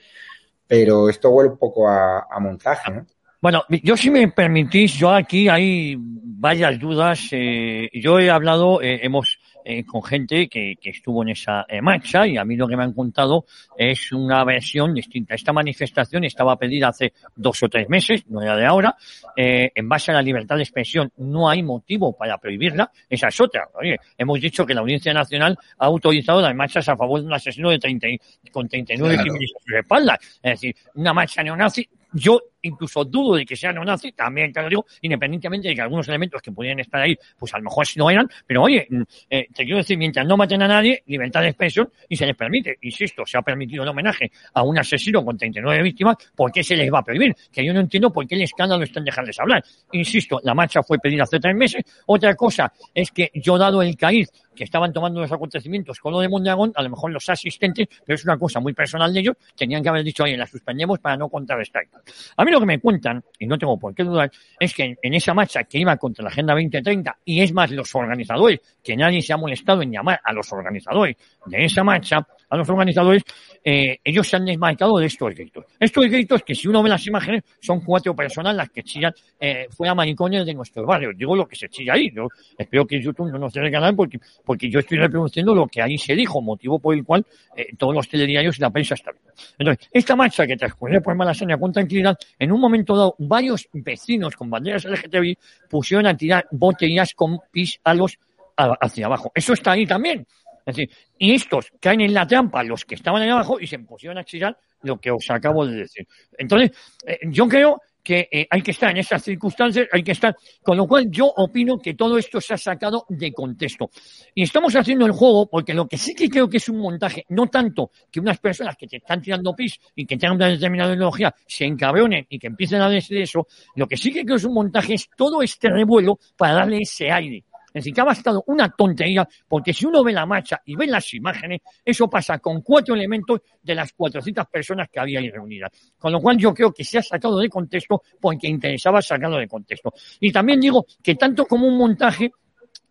Pero esto huele un poco a, a montaje, ¿no? Bueno, yo si me permitís, yo aquí hay varias dudas. Eh, yo he hablado, eh, hemos eh, con gente que, que, estuvo en esa eh, marcha y a mí lo que me han contado es una versión distinta. Esta manifestación estaba pedida hace dos o tres meses, no era de ahora. Eh, en base a la libertad de expresión no hay motivo para prohibirla. Esa es otra. Oye, hemos dicho que la Audiencia Nacional ha autorizado las marchas a favor de un asesino de 30, con 39 claro. crímenes a sus espaldas. Es decir, una marcha neonazi yo incluso dudo de que sea neonazi, también te lo digo, independientemente de que algunos elementos que pudieran estar ahí, pues a lo mejor sí no eran, pero oye, mm, eh, te quiero decir, mientras no maten a nadie, libertad de expresión y se les permite, insisto, se ha permitido el homenaje a un asesino con 39 víctimas, ¿por qué se les va a prohibir? Que yo no entiendo por qué el escándalo está en dejarles hablar. Insisto, la marcha fue pedida hace tres meses. Otra cosa es que yo dado el caíz que estaban tomando los acontecimientos con lo de Mondragón, a lo mejor los asistentes, pero es una cosa muy personal de ellos, tenían que haber dicho, oye, la suspendemos para no contrarrestar. A lo que me cuentan, y no tengo por qué dudar, es que en esa marcha que iba contra la Agenda 2030, y es más, los organizadores, que nadie se ha molestado en llamar a los organizadores de esa marcha, a los organizadores, eh, ellos se han desmarcado de estos gritos. Estos gritos que si uno ve las imágenes son cuatro personas las que chillan eh, fuera maricones de nuestro barrio. Digo lo que se chilla ahí. Yo espero que YouTube no nos dé canal porque, porque yo estoy reproduciendo lo que ahí se dijo, motivo por el cual eh, todos los telediarios y la prensa están. Entonces, esta marcha que transcurre por Malasaña con tranquilidad, en un momento dado, varios vecinos con banderas LGTBI pusieron a tirar botellas con pis a los hacia abajo. Eso está ahí también. Es decir, y estos caen en la trampa, los que estaban ahí abajo, y se pusieron a chillar lo que os acabo de decir. Entonces, eh, yo creo que eh, hay que estar en esas circunstancias, hay que estar, con lo cual yo opino que todo esto se ha sacado de contexto. Y estamos haciendo el juego porque lo que sí que creo que es un montaje, no tanto que unas personas que te están tirando pis y que tengan una determinada ideología se encabronen y que empiecen a decir eso, lo que sí que creo es un montaje es todo este revuelo para darle ese aire. Es decir, que ha bastado una tontería, porque si uno ve la marcha y ve las imágenes, eso pasa con cuatro elementos de las 400 personas que había ahí reunidas. Con lo cual yo creo que se ha sacado de contexto porque interesaba sacarlo de contexto. Y también digo que tanto como un montaje,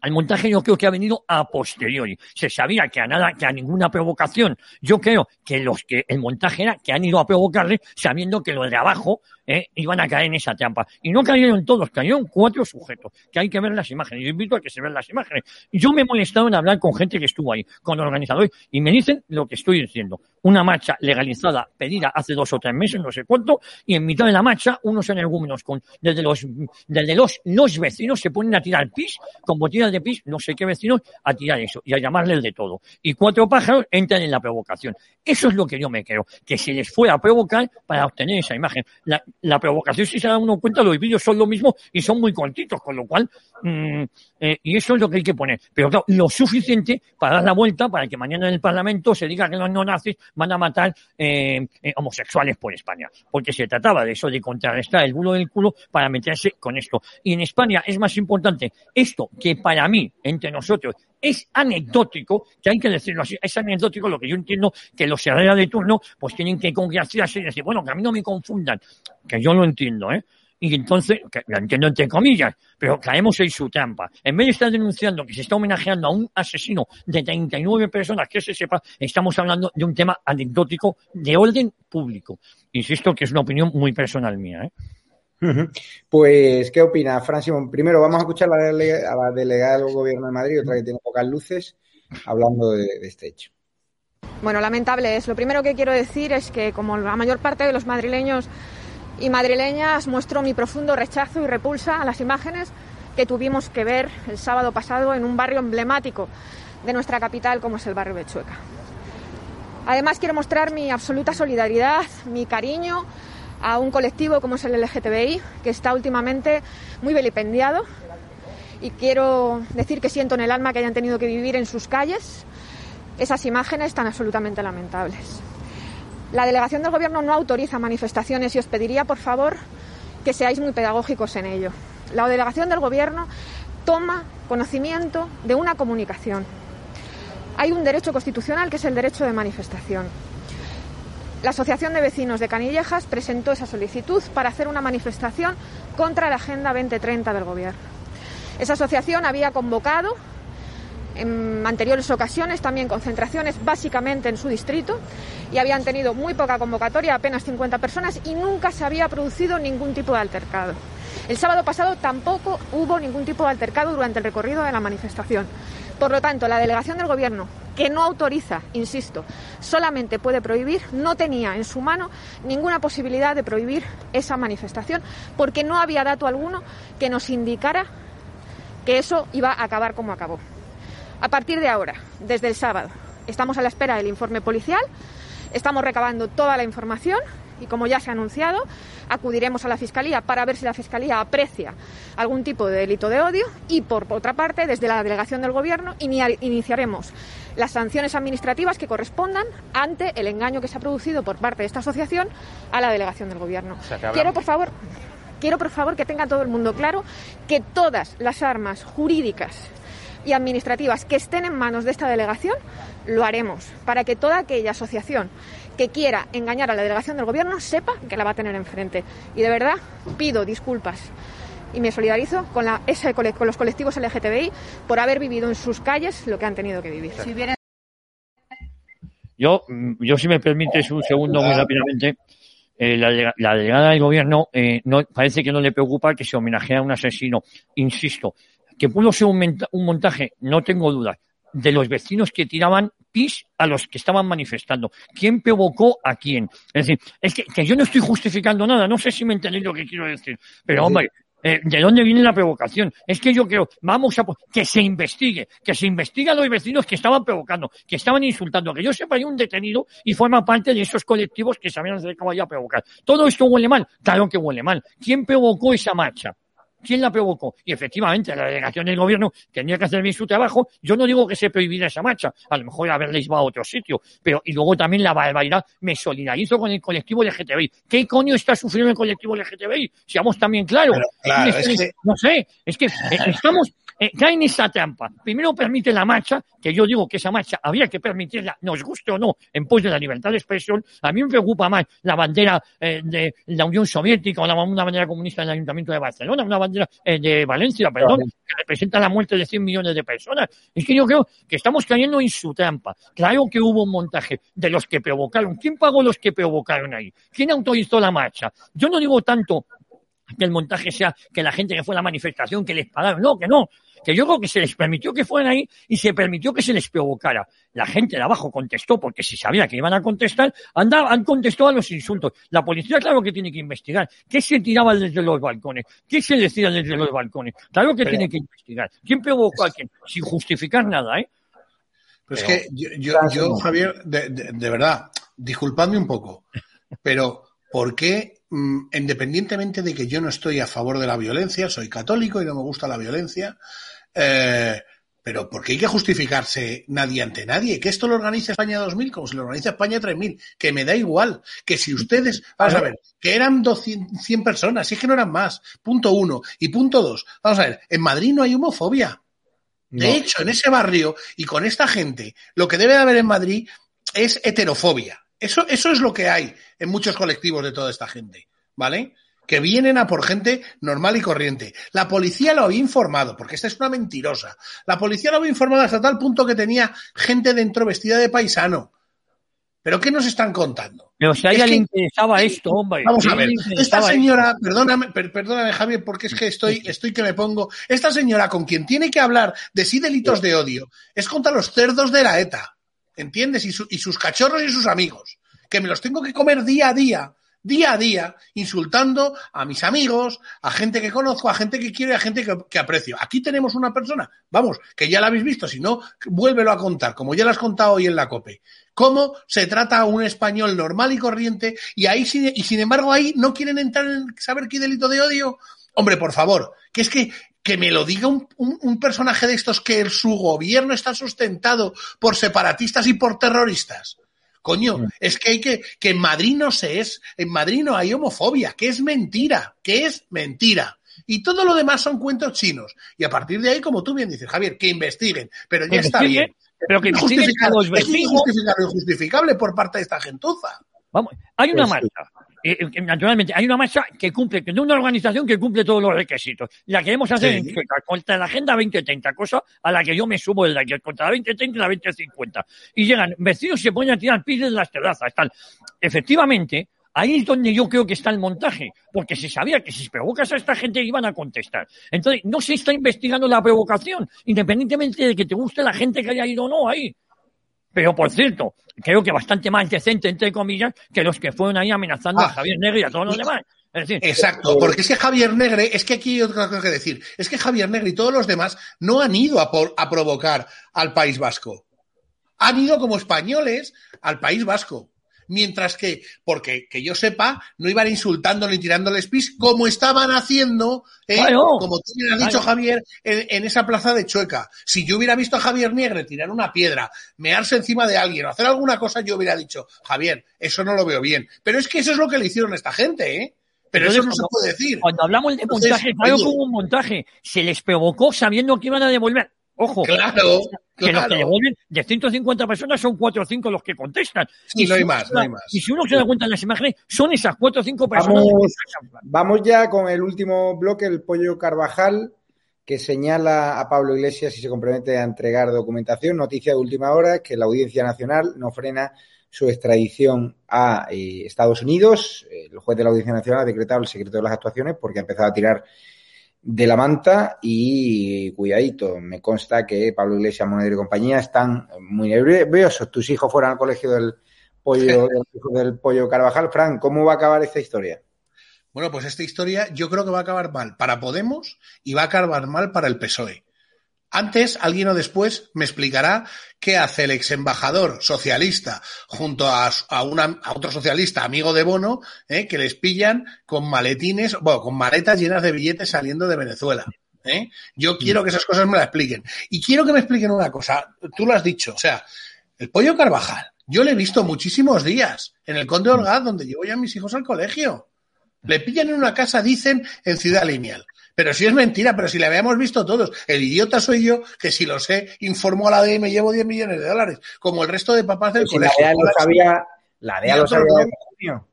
el montaje yo creo que ha venido a posteriori. Se sabía que a nada, que a ninguna provocación. Yo creo que los que el montaje era que han ido a provocarle sabiendo que los de abajo eh, iban a caer en esa trampa. Y no cayeron todos, cayeron cuatro sujetos, que hay que ver las imágenes. Yo invito a que se vean las imágenes. Yo me he molestado en hablar con gente que estuvo ahí, con organizadores, y me dicen lo que estoy diciendo. Una marcha legalizada, pedida hace dos o tres meses, no sé cuánto, y en mitad de la marcha, unos energúmenos con, desde los, desde los, los vecinos se ponen a tirar pis, con botellas de pis, no sé qué vecinos, a tirar eso, y a llamarles de todo. Y cuatro pájaros entran en la provocación. Eso es lo que yo me creo, que se les fue a provocar para obtener esa imagen. La, la provocación, si se da uno cuenta, los vídeos son lo mismo y son muy cortitos, con lo cual, mm, eh, y eso es lo que hay que poner. Pero claro, lo suficiente para dar la vuelta para que mañana en el Parlamento se diga que los no nazis van a matar eh, eh, homosexuales por España. Porque se trataba de eso, de contrarrestar el bulo del culo para meterse con esto. Y en España es más importante esto que para mí, entre nosotros, es anecdótico, que hay que decirlo así, es anecdótico lo que yo entiendo que los Herrera de turno pues tienen que congraciarse y decir, bueno, que a mí no me confundan, que yo lo entiendo, ¿eh? Y entonces, que lo entiendo entre comillas, pero caemos en su trampa. En vez de estar denunciando que se está homenajeando a un asesino de 39 personas, que se sepa, estamos hablando de un tema anecdótico de orden público. Insisto que es una opinión muy personal mía, ¿eh? Pues, ¿qué opina, Fran Simón? Primero, vamos a escuchar a la, delegada del Gobierno de Madrid, otra que tiene pocas luces, hablando de, este hecho. Bueno, lamentable es. Lo primero que quiero decir es que, como la mayor parte de los madrileños y madrileñas, muestro mi profundo rechazo y repulsa a las imágenes que tuvimos que ver el sábado pasado en un barrio emblemático de nuestra capital, como es el barrio de Chueca. Además, quiero mostrar mi absoluta solidaridad, mi cariño a un colectivo como es el LGTBI, que está últimamente muy vilipendiado. Y quiero decir que siento en el alma que hayan tenido que vivir en sus calles esas imágenes tan absolutamente lamentables. La delegación del Gobierno no autoriza manifestaciones y os pediría, por favor, que seáis muy pedagógicos en ello. La delegación del Gobierno toma conocimiento de una comunicación. Hay un derecho constitucional que es el derecho de manifestación. La Asociación de Vecinos de Canillejas presentó esa solicitud para hacer una manifestación contra la Agenda 2030 del Gobierno. Esa asociación había convocado en anteriores ocasiones también concentraciones básicamente en su distrito y habían tenido muy poca convocatoria, apenas 50 personas y nunca se había producido ningún tipo de altercado. El sábado pasado tampoco hubo ningún tipo de altercado durante el recorrido de la manifestación. Por lo tanto, la delegación del Gobierno, que no autoriza, insisto, solamente puede prohibir, no tenía en su mano ninguna posibilidad de prohibir esa manifestación, porque no había dato alguno que nos indicara que eso iba a acabar como acabó. A partir de ahora, desde el sábado, estamos a la espera del informe policial, estamos recabando toda la información y como ya se ha anunciado, acudiremos a la Fiscalía para ver si la Fiscalía aprecia algún tipo de delito de odio y, por otra parte, desde la delegación del Gobierno iniciaremos las sanciones administrativas que correspondan ante el engaño que se ha producido por parte de esta asociación a la delegación del Gobierno. Quiero, por favor, quiero, por favor, que tenga todo el mundo claro que todas las armas jurídicas y administrativas que estén en manos de esta delegación lo haremos para que toda aquella asociación que quiera engañar a la delegación del gobierno sepa que la va a tener enfrente. Y de verdad pido disculpas y me solidarizo con, la, ese, con los colectivos LGTBI por haber vivido en sus calles lo que han tenido que vivir. Yo, yo si me permites un segundo muy rápidamente, eh, la, la, delegada del gobierno eh, no, parece que no le preocupa que se homenajee a un asesino. Insisto, que pudo ser un, un montaje, no tengo dudas, de los vecinos que tiraban pis a los que estaban manifestando. ¿Quién provocó a quién? Es decir, es que, que yo no estoy justificando nada, no sé si me entendéis lo que quiero decir, pero hombre, eh, ¿De dónde viene la provocación? Es que yo creo, vamos a que se investigue, que se investigue a los vecinos que estaban provocando, que estaban insultando, que yo sepa hay un detenido y forma parte de esos colectivos que sabían acercado a provocar. Todo esto huele mal, claro que huele mal. ¿Quién provocó esa marcha? ¿Quién la provocó? Y efectivamente, la delegación del gobierno tenía que hacer bien su trabajo. Yo no digo que se prohibiera esa marcha, a lo mejor haberles ido a otro sitio, pero y luego también la barbaridad, me solidarizo con el colectivo LGTBI. ¿Qué coño está sufriendo el colectivo LGTBI? Seamos también claros. claro, es que... No sé, es que estamos, eh, cae en esa trampa. Primero permite la marcha, que yo digo que esa marcha habría que permitirla, nos guste o no, en pos de la libertad de expresión. A mí me preocupa más la bandera eh, de la Unión Soviética o la, una bandera comunista del Ayuntamiento de Barcelona, una bandera eh, de Valencia, perdón, que representa la muerte de 100 millones de personas. Es que yo creo que estamos cayendo en su trampa. Claro que hubo un montaje de los que provocaron. ¿Quién pagó los que provocaron ahí? ¿Quién autorizó la marcha? Yo no digo tanto que el montaje sea que la gente que fue a la manifestación, que les pagaron. No, que no que yo creo que se les permitió que fueran ahí y se permitió que se les provocara. La gente de abajo contestó porque si sabía que iban a contestar, andaban, han contestado a los insultos. La policía, claro que tiene que investigar. ¿Qué se tiraba desde los balcones? ¿Qué se decía desde los balcones? Claro que tiene que investigar. ¿Quién provocó a quién? Sin justificar nada, ¿eh? Pues es que yo, yo, Javier, de, de, verdad, disculpadme un poco, pero ¿por qué, independientemente de que yo no estoy a favor de la violencia, soy católico y no me gusta la violencia, eh, pero ¿por qué hay que justificarse nadie ante nadie? Que esto lo organiza España 2000 como si lo organiza España 3000. Que me da igual. Que si ustedes, vamos a ver, que eran 200, 100 personas, si es que no eran más. Punto uno. Y punto dos. Vamos a ver, en Madrid no hay homofobia. De hecho, en ese barrio y con esta gente, lo que debe de haber en Madrid es heterofobia. Eso, eso es lo que hay en muchos colectivos de toda esta gente. ¿Vale? que vienen a por gente normal y corriente. La policía lo había informado, porque esta es una mentirosa. La policía lo había informado hasta tal punto que tenía gente dentro vestida de paisano. ¿Pero qué nos están contando? Pero si a ella le interesaba esto, hombre. Vamos a ver, esta señora, perdóname, perdóname, Javier, porque es que estoy, estoy que me pongo. Esta señora con quien tiene que hablar de sí delitos de odio es contra los cerdos de la ETA. ¿Entiendes? Y, sus cachorros y sus amigos. Que me los tengo que comer día a día día a día insultando a mis amigos, a gente que conozco, a gente que quiero y a gente que, aprecio. Aquí tenemos una persona, vamos, que ya la habéis visto, si no, vuélvelo a contar, como ya lo has contado hoy en la COPE. Cómo se trata a un español normal y corriente y ahí y sin embargo ahí no quieren entrar en saber qué delito de odio. Hombre, por favor, que es que que me lo diga un, un, personaje de estos que su gobierno está sustentado por separatistas y por terroristas. Coño, mm. es que hay que, que en Madrid no se es, en Madrid no hay homofobia, que es mentira, que es mentira. Y todo lo demás son cuentos chinos. Y a partir de ahí, como tú bien dices, Javier, que investiguen, pero ya está bien. Pero que injustificable, es injustificable, injustificable por parte de esta gentuza. Vamos, hay una pues marcha eh, eh, naturalmente, hay una marcha que cumple, de una organización que cumple todos los requisitos. La queremos hacer en contra la Agenda 2030, cosa a la que yo me subo el de contra la 2030 y la 2050. Y llegan vecinos y se ponen a tirar pies en las terrazas, tal. Efectivamente, Ahí es donde yo creo que está el montaje, porque se sabía que si provocas a esta gente iban a contestar. Entonces, no se está investigando la provocación, independientemente de que te guste la gente que haya ido o no ahí. Pero por cierto, creo que bastante más decente, entre comillas, que los que fueron ahí amenazando a ah. Javier Negre y a todos los demás. Exacto, porque es que Javier Negre, es que aquí hay otra cosa que decir, es que Javier Negre y todos los demás no han ido a, a provocar al País Vasco. Han ido como españoles al País Vasco mientras que, porque que yo sepa, no iban insultándole y tirándoles pis como estaban haciendo, ¿eh? como tú me has dicho, Javier, en, esa plaza de Chueca. Si yo hubiera visto a Javier Negre tirar una piedra, mearse encima de alguien o hacer alguna cosa, yo hubiera dicho, Javier, eso no lo veo bien. Pero es que eso es lo que le hicieron a esta gente, ¿eh? Pero eso no se puede decir. Cuando hablamos de montaje, claro que hubo un montaje. Se les provocó sabiendo que iban a devolver. Ojo, claro, que los que devuelven de 150 personas son 4 o 5 los que contestan. y no hay más, no hay más. Y si uno se da cuenta en las imágenes, son esas 4 o 5 personas. Vamos, vamos ya con el último bloque, el pollo Carvajal. que señala a Pablo Iglesias y se compromete a entregar documentación. Noticia de última hora que la Audiencia Nacional no frena su extradición a eh, Estados Unidos. El juez de la Audiencia Nacional ha decretado el secreto de las actuaciones porque ha empezado a tirar de la manta y cuidadito, me consta que Pablo Iglesias, Monedero y compañía están muy nerviosos. Tus hijos fueron al colegio del pollo, del pollo Carvajal. Fran, ¿cómo va a acabar esta historia? Bueno, pues esta historia yo creo que va a acabar mal para Podemos y va a acabar mal para el PSOE. Antes, alguien o después, me explicará qué hace el ex embajador socialista junto a, a, otro socialista, amigo de Bono, eh, que les pillan con maletines, bueno, con maletas llenas de billetes saliendo de Venezuela. Eh. Yo mm. quiero que esas cosas me las expliquen. Y quiero que me expliquen una cosa. Tú lo has dicho. O sea, el pollo Carvajal, yo le he visto muchísimos días en el Conde Orgaz, donde llevo ya a mis hijos al colegio. Le pillan en una casa, dicen, en Ciudad Lineal. Pero si es mentira, pero si le habíamos visto todos. El idiota soy yo, que si lo sé, informó a la DEA y me llevo 10 millones de dólares, como el resto de papás del colegio. La DEA lo sabía, la DEA lo sabía.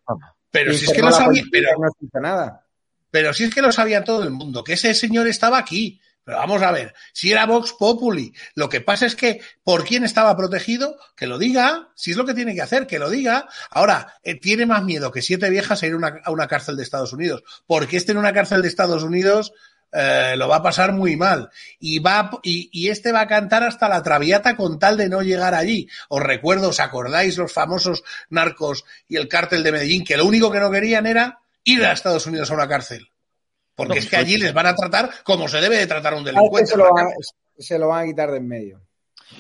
Pero si es que lo sabía, pero, no nada. pero si es que lo sabía todo el mundo, que ese señor estaba aquí, pero vamos a ver, si era Vox Populi, lo que pasa es que por quién estaba protegido, que lo diga, si es lo que tiene que hacer, que lo diga. Ahora, eh, tiene más miedo que siete viejas a ir a una cárcel de Estados Unidos, porque este en una cárcel de Estados Unidos eh, lo va a pasar muy mal. Y, va, y, y, este va a cantar hasta la traviata con tal de no llegar allí. Os recuerdo, ¿os acordáis los famosos narcos y el cártel de Medellín, que lo único que no querían era ir a Estados Unidos a una cárcel? Porque es que allí les van a tratar como se debe de tratar a un delincuente. Se lo, van, se lo van a quitar de en medio.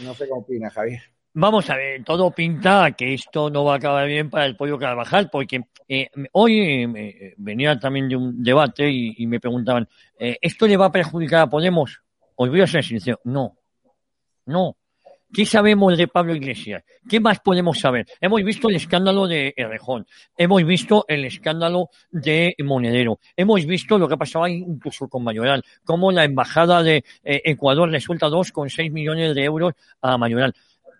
No sé cómo opina, Javier. Vamos a ver, todo pinta que esto no va a acabar bien para el pollo Carvajal, porque eh, hoy eh, venía también de un debate y, me preguntaban, eh, ¿esto le va a perjudicar a Podemos? Os voy a ser sincero, no, no. ¿Qué sabemos de Pablo Iglesias? ¿Qué más podemos saber? Hemos visto el escándalo de Errejón, hemos visto el escándalo de Monedero, hemos visto lo que pasaba incluso con Mayoral, cómo la embajada de eh, Ecuador le suelta 2,6 millones de euros a Mayoral.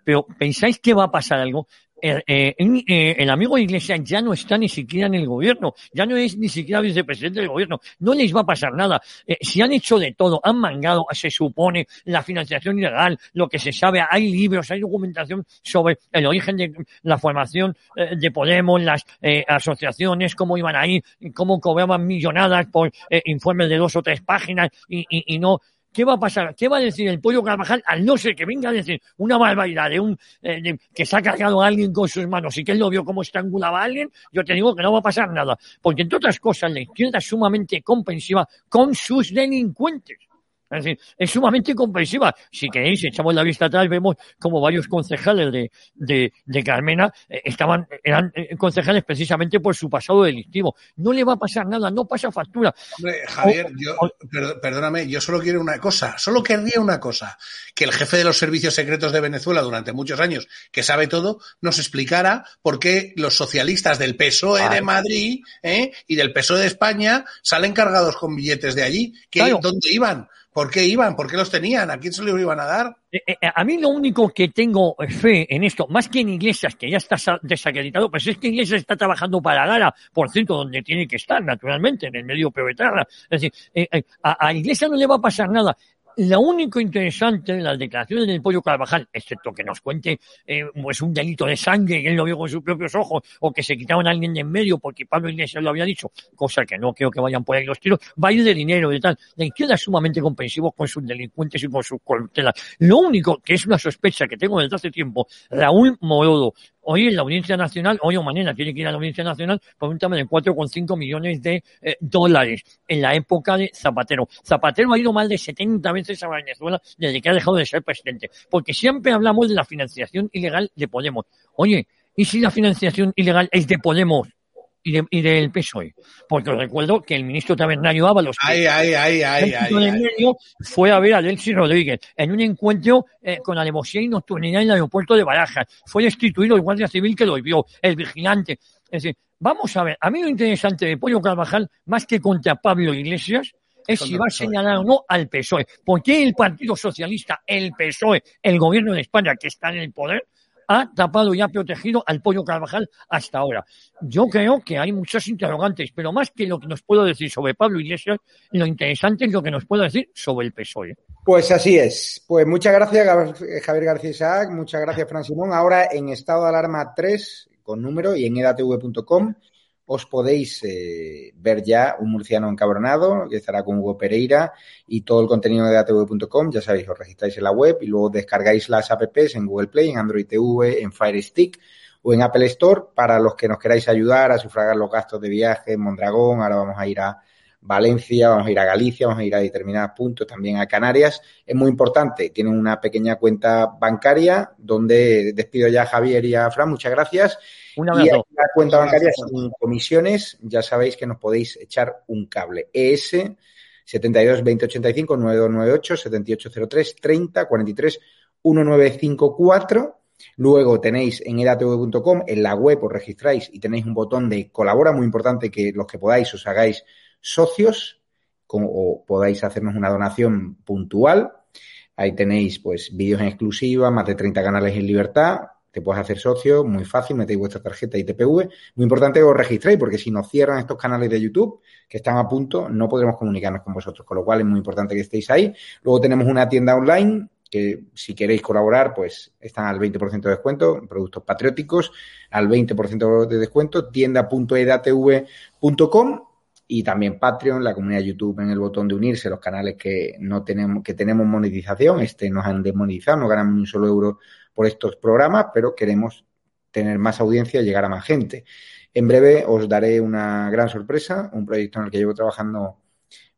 Pero ¿pensáis que va a pasar algo? Eh, eh, eh, el amigo de Iglesias ya no está ni siquiera en el gobierno, ya no es ni siquiera vicepresidente del gobierno, no les va a pasar nada. si han hecho de todo, han mangado, se supone, la financiación ilegal, lo que se sabe, hay libros, hay documentación sobre el origen de la formación de Podemos, las asociaciones, cómo iban ahí, cómo cobraban millonadas por informes de dos o tres páginas y, no ¿Qué va a pasar? ¿Qué va a decir el pollo Carvajal al no ser que venga a decir una barbaridad de un eh, que se ha cargado a alguien con sus manos y que él lo vio como estrangulaba a alguien? Yo te digo que no va a pasar nada, porque entre otras cosas la izquierda es sumamente comprensiva con sus delincuentes. Es decir, es sumamente comprensiva. Si queréis, echamos la vista atrás, vemos como varios concejales de, de, de Carmena eh, estaban, eran eh, concejales precisamente por su pasado delictivo. No le va a pasar nada, no pasa factura. Hombre, Javier, yo, perdóname, yo solo quiero una cosa, solo querría una cosa, que el jefe de los servicios secretos de Venezuela durante muchos años, que sabe todo, nos explicara por qué los socialistas del PSOE de Madrid ¿eh? y del PSOE de España salen cargados con billetes de allí. ¿Qué, ¿Dónde iban? ¿Por qué iban? ¿Por qué los tenían? ¿A quién se los iban a dar? Eh, eh, a mí lo único que tengo fe en esto, más que en Iglesias, que ya está desacreditado, pues es que Iglesias está trabajando para Lara, por cierto, donde tiene que estar, naturalmente, en el medio peovetarra. Es decir, eh, a, a Iglesias no le va a pasar nada lo único interesante de las declaraciones del Pollo Carvajal, excepto que nos cuente eh, pues un delito de sangre que él lo vio con sus propios ojos, o que se quitaron a alguien de en medio porque Pablo Iglesias lo había dicho, cosa que no creo que vayan por ahí los tiros, va a ir de dinero y tal. La izquierda es sumamente comprensivo con sus delincuentes y con sus cortelas. Lo único que es una sospecha que tengo desde hace tiempo, Raúl Morodo, hoy en la Audiencia Nacional, hoy o mañana tiene que ir a la Audiencia Nacional por un tema de 4,5 millones de eh, dólares en la época de Zapatero. Zapatero ha ido más de 70 veces a Venezuela desde que ha dejado de ser presidente, porque siempre hablamos de la financiación ilegal de Podemos. Oye, ¿y si la financiación ilegal es de Podemos? Y, del PSOE. Porque os recuerdo que el ministro Tabernario Ábalos, ay, ay, ay, ay, medio, fue a ver a Delcy Rodríguez en un encuentro eh, con alevosía y nocturnidad en el aeropuerto de Barajas. Fue destituido el guardia civil que lo vio, el vigilante. Es decir, vamos a ver, a mí lo interesante de Pollo Carvajal, más que contra Pablo Iglesias, es si va a señalar o no al PSOE. ¿Por qué el Partido Socialista, el PSOE, el gobierno de España que está en el poder, ha tapado y ha protegido al pollo Carvajal hasta ahora. Yo creo que hay muchos interrogantes, pero más que lo que nos puedo decir sobre Pablo Iglesias, lo interesante es lo que nos puedo decir sobre el PSOE. Pues así es. Pues muchas gracias, Javier García Isaac. Muchas gracias, Fran Simón. Ahora en estado de alarma 3 con número y en edatv.com os podéis eh, ver ya un murciano encabronado, que estará con Hugo Pereira y todo el contenido de edatv.com. Ya sabéis, os registráis en la web y luego descargáis las apps en Google Play, en Android TV, en Fire Stick o en Apple Store para los que nos queráis ayudar a sufragar los gastos de viaje en Mondragón. Ahora vamos a ir a Valencia, vamos a ir a Galicia, vamos a ir a determinados puntos, también a Canarias. Es muy importante, tienen una pequeña cuenta bancaria donde despido ya a Javier y a Fran, muchas gracias. Una y la cuenta bancaria sin comisiones, ya sabéis que nos podéis echar un cable. ES 72 2085 9298 7803 30 43 1954. Luego tenéis en edatv.com, en la web os registráis y tenéis un botón de colabora, muy importante que los que podáis os hagáis socios o podáis hacernos una donación puntual. Ahí tenéis pues vídeos en exclusiva, más de 30 canales en libertad. Te puedes hacer socio, muy fácil, metéis vuestra tarjeta ITPV. Muy importante que os registréis porque si nos cierran estos canales de YouTube que están a punto, no podremos comunicarnos con vosotros, con lo cual es muy importante que estéis ahí. Luego tenemos una tienda online que si queréis colaborar, pues están al 20% de descuento, productos patrióticos, al 20% de descuento, tienda.edatv.com y también Patreon, la comunidad YouTube en el botón de unirse, los canales que no tenemos, que tenemos monetización, este nos han desmonetizado, no ganamos ni un solo euro por estos programas, pero queremos tener más audiencia y llegar a más gente. En breve os daré una gran sorpresa, un proyecto en el que llevo trabajando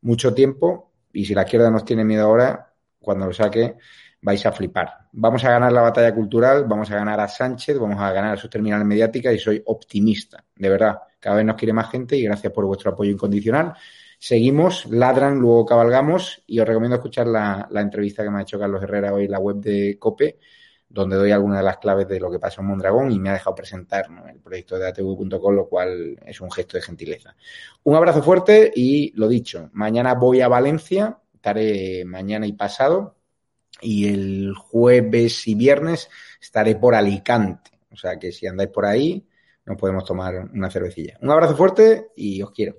mucho tiempo y si la izquierda nos tiene miedo ahora, cuando lo saque vais a flipar. Vamos a ganar la batalla cultural, vamos a ganar a Sánchez, vamos a ganar a sus terminales mediáticas y soy optimista, de verdad. Cada vez nos quiere más gente y gracias por vuestro apoyo incondicional. Seguimos, ladran, luego cabalgamos y os recomiendo escuchar la, entrevista que me ha hecho Carlos Herrera hoy en la web de COPE, donde doy algunas de las claves de lo que pasó en Mondragón y me ha dejado presentar el proyecto de atv.com, lo cual es un gesto de gentileza. Un abrazo fuerte y lo dicho, mañana voy a Valencia, estaré mañana y pasado y el jueves y viernes estaré por Alicante. O sea que si andáis por ahí, nos podemos tomar una cervecilla. Un abrazo fuerte y os quiero.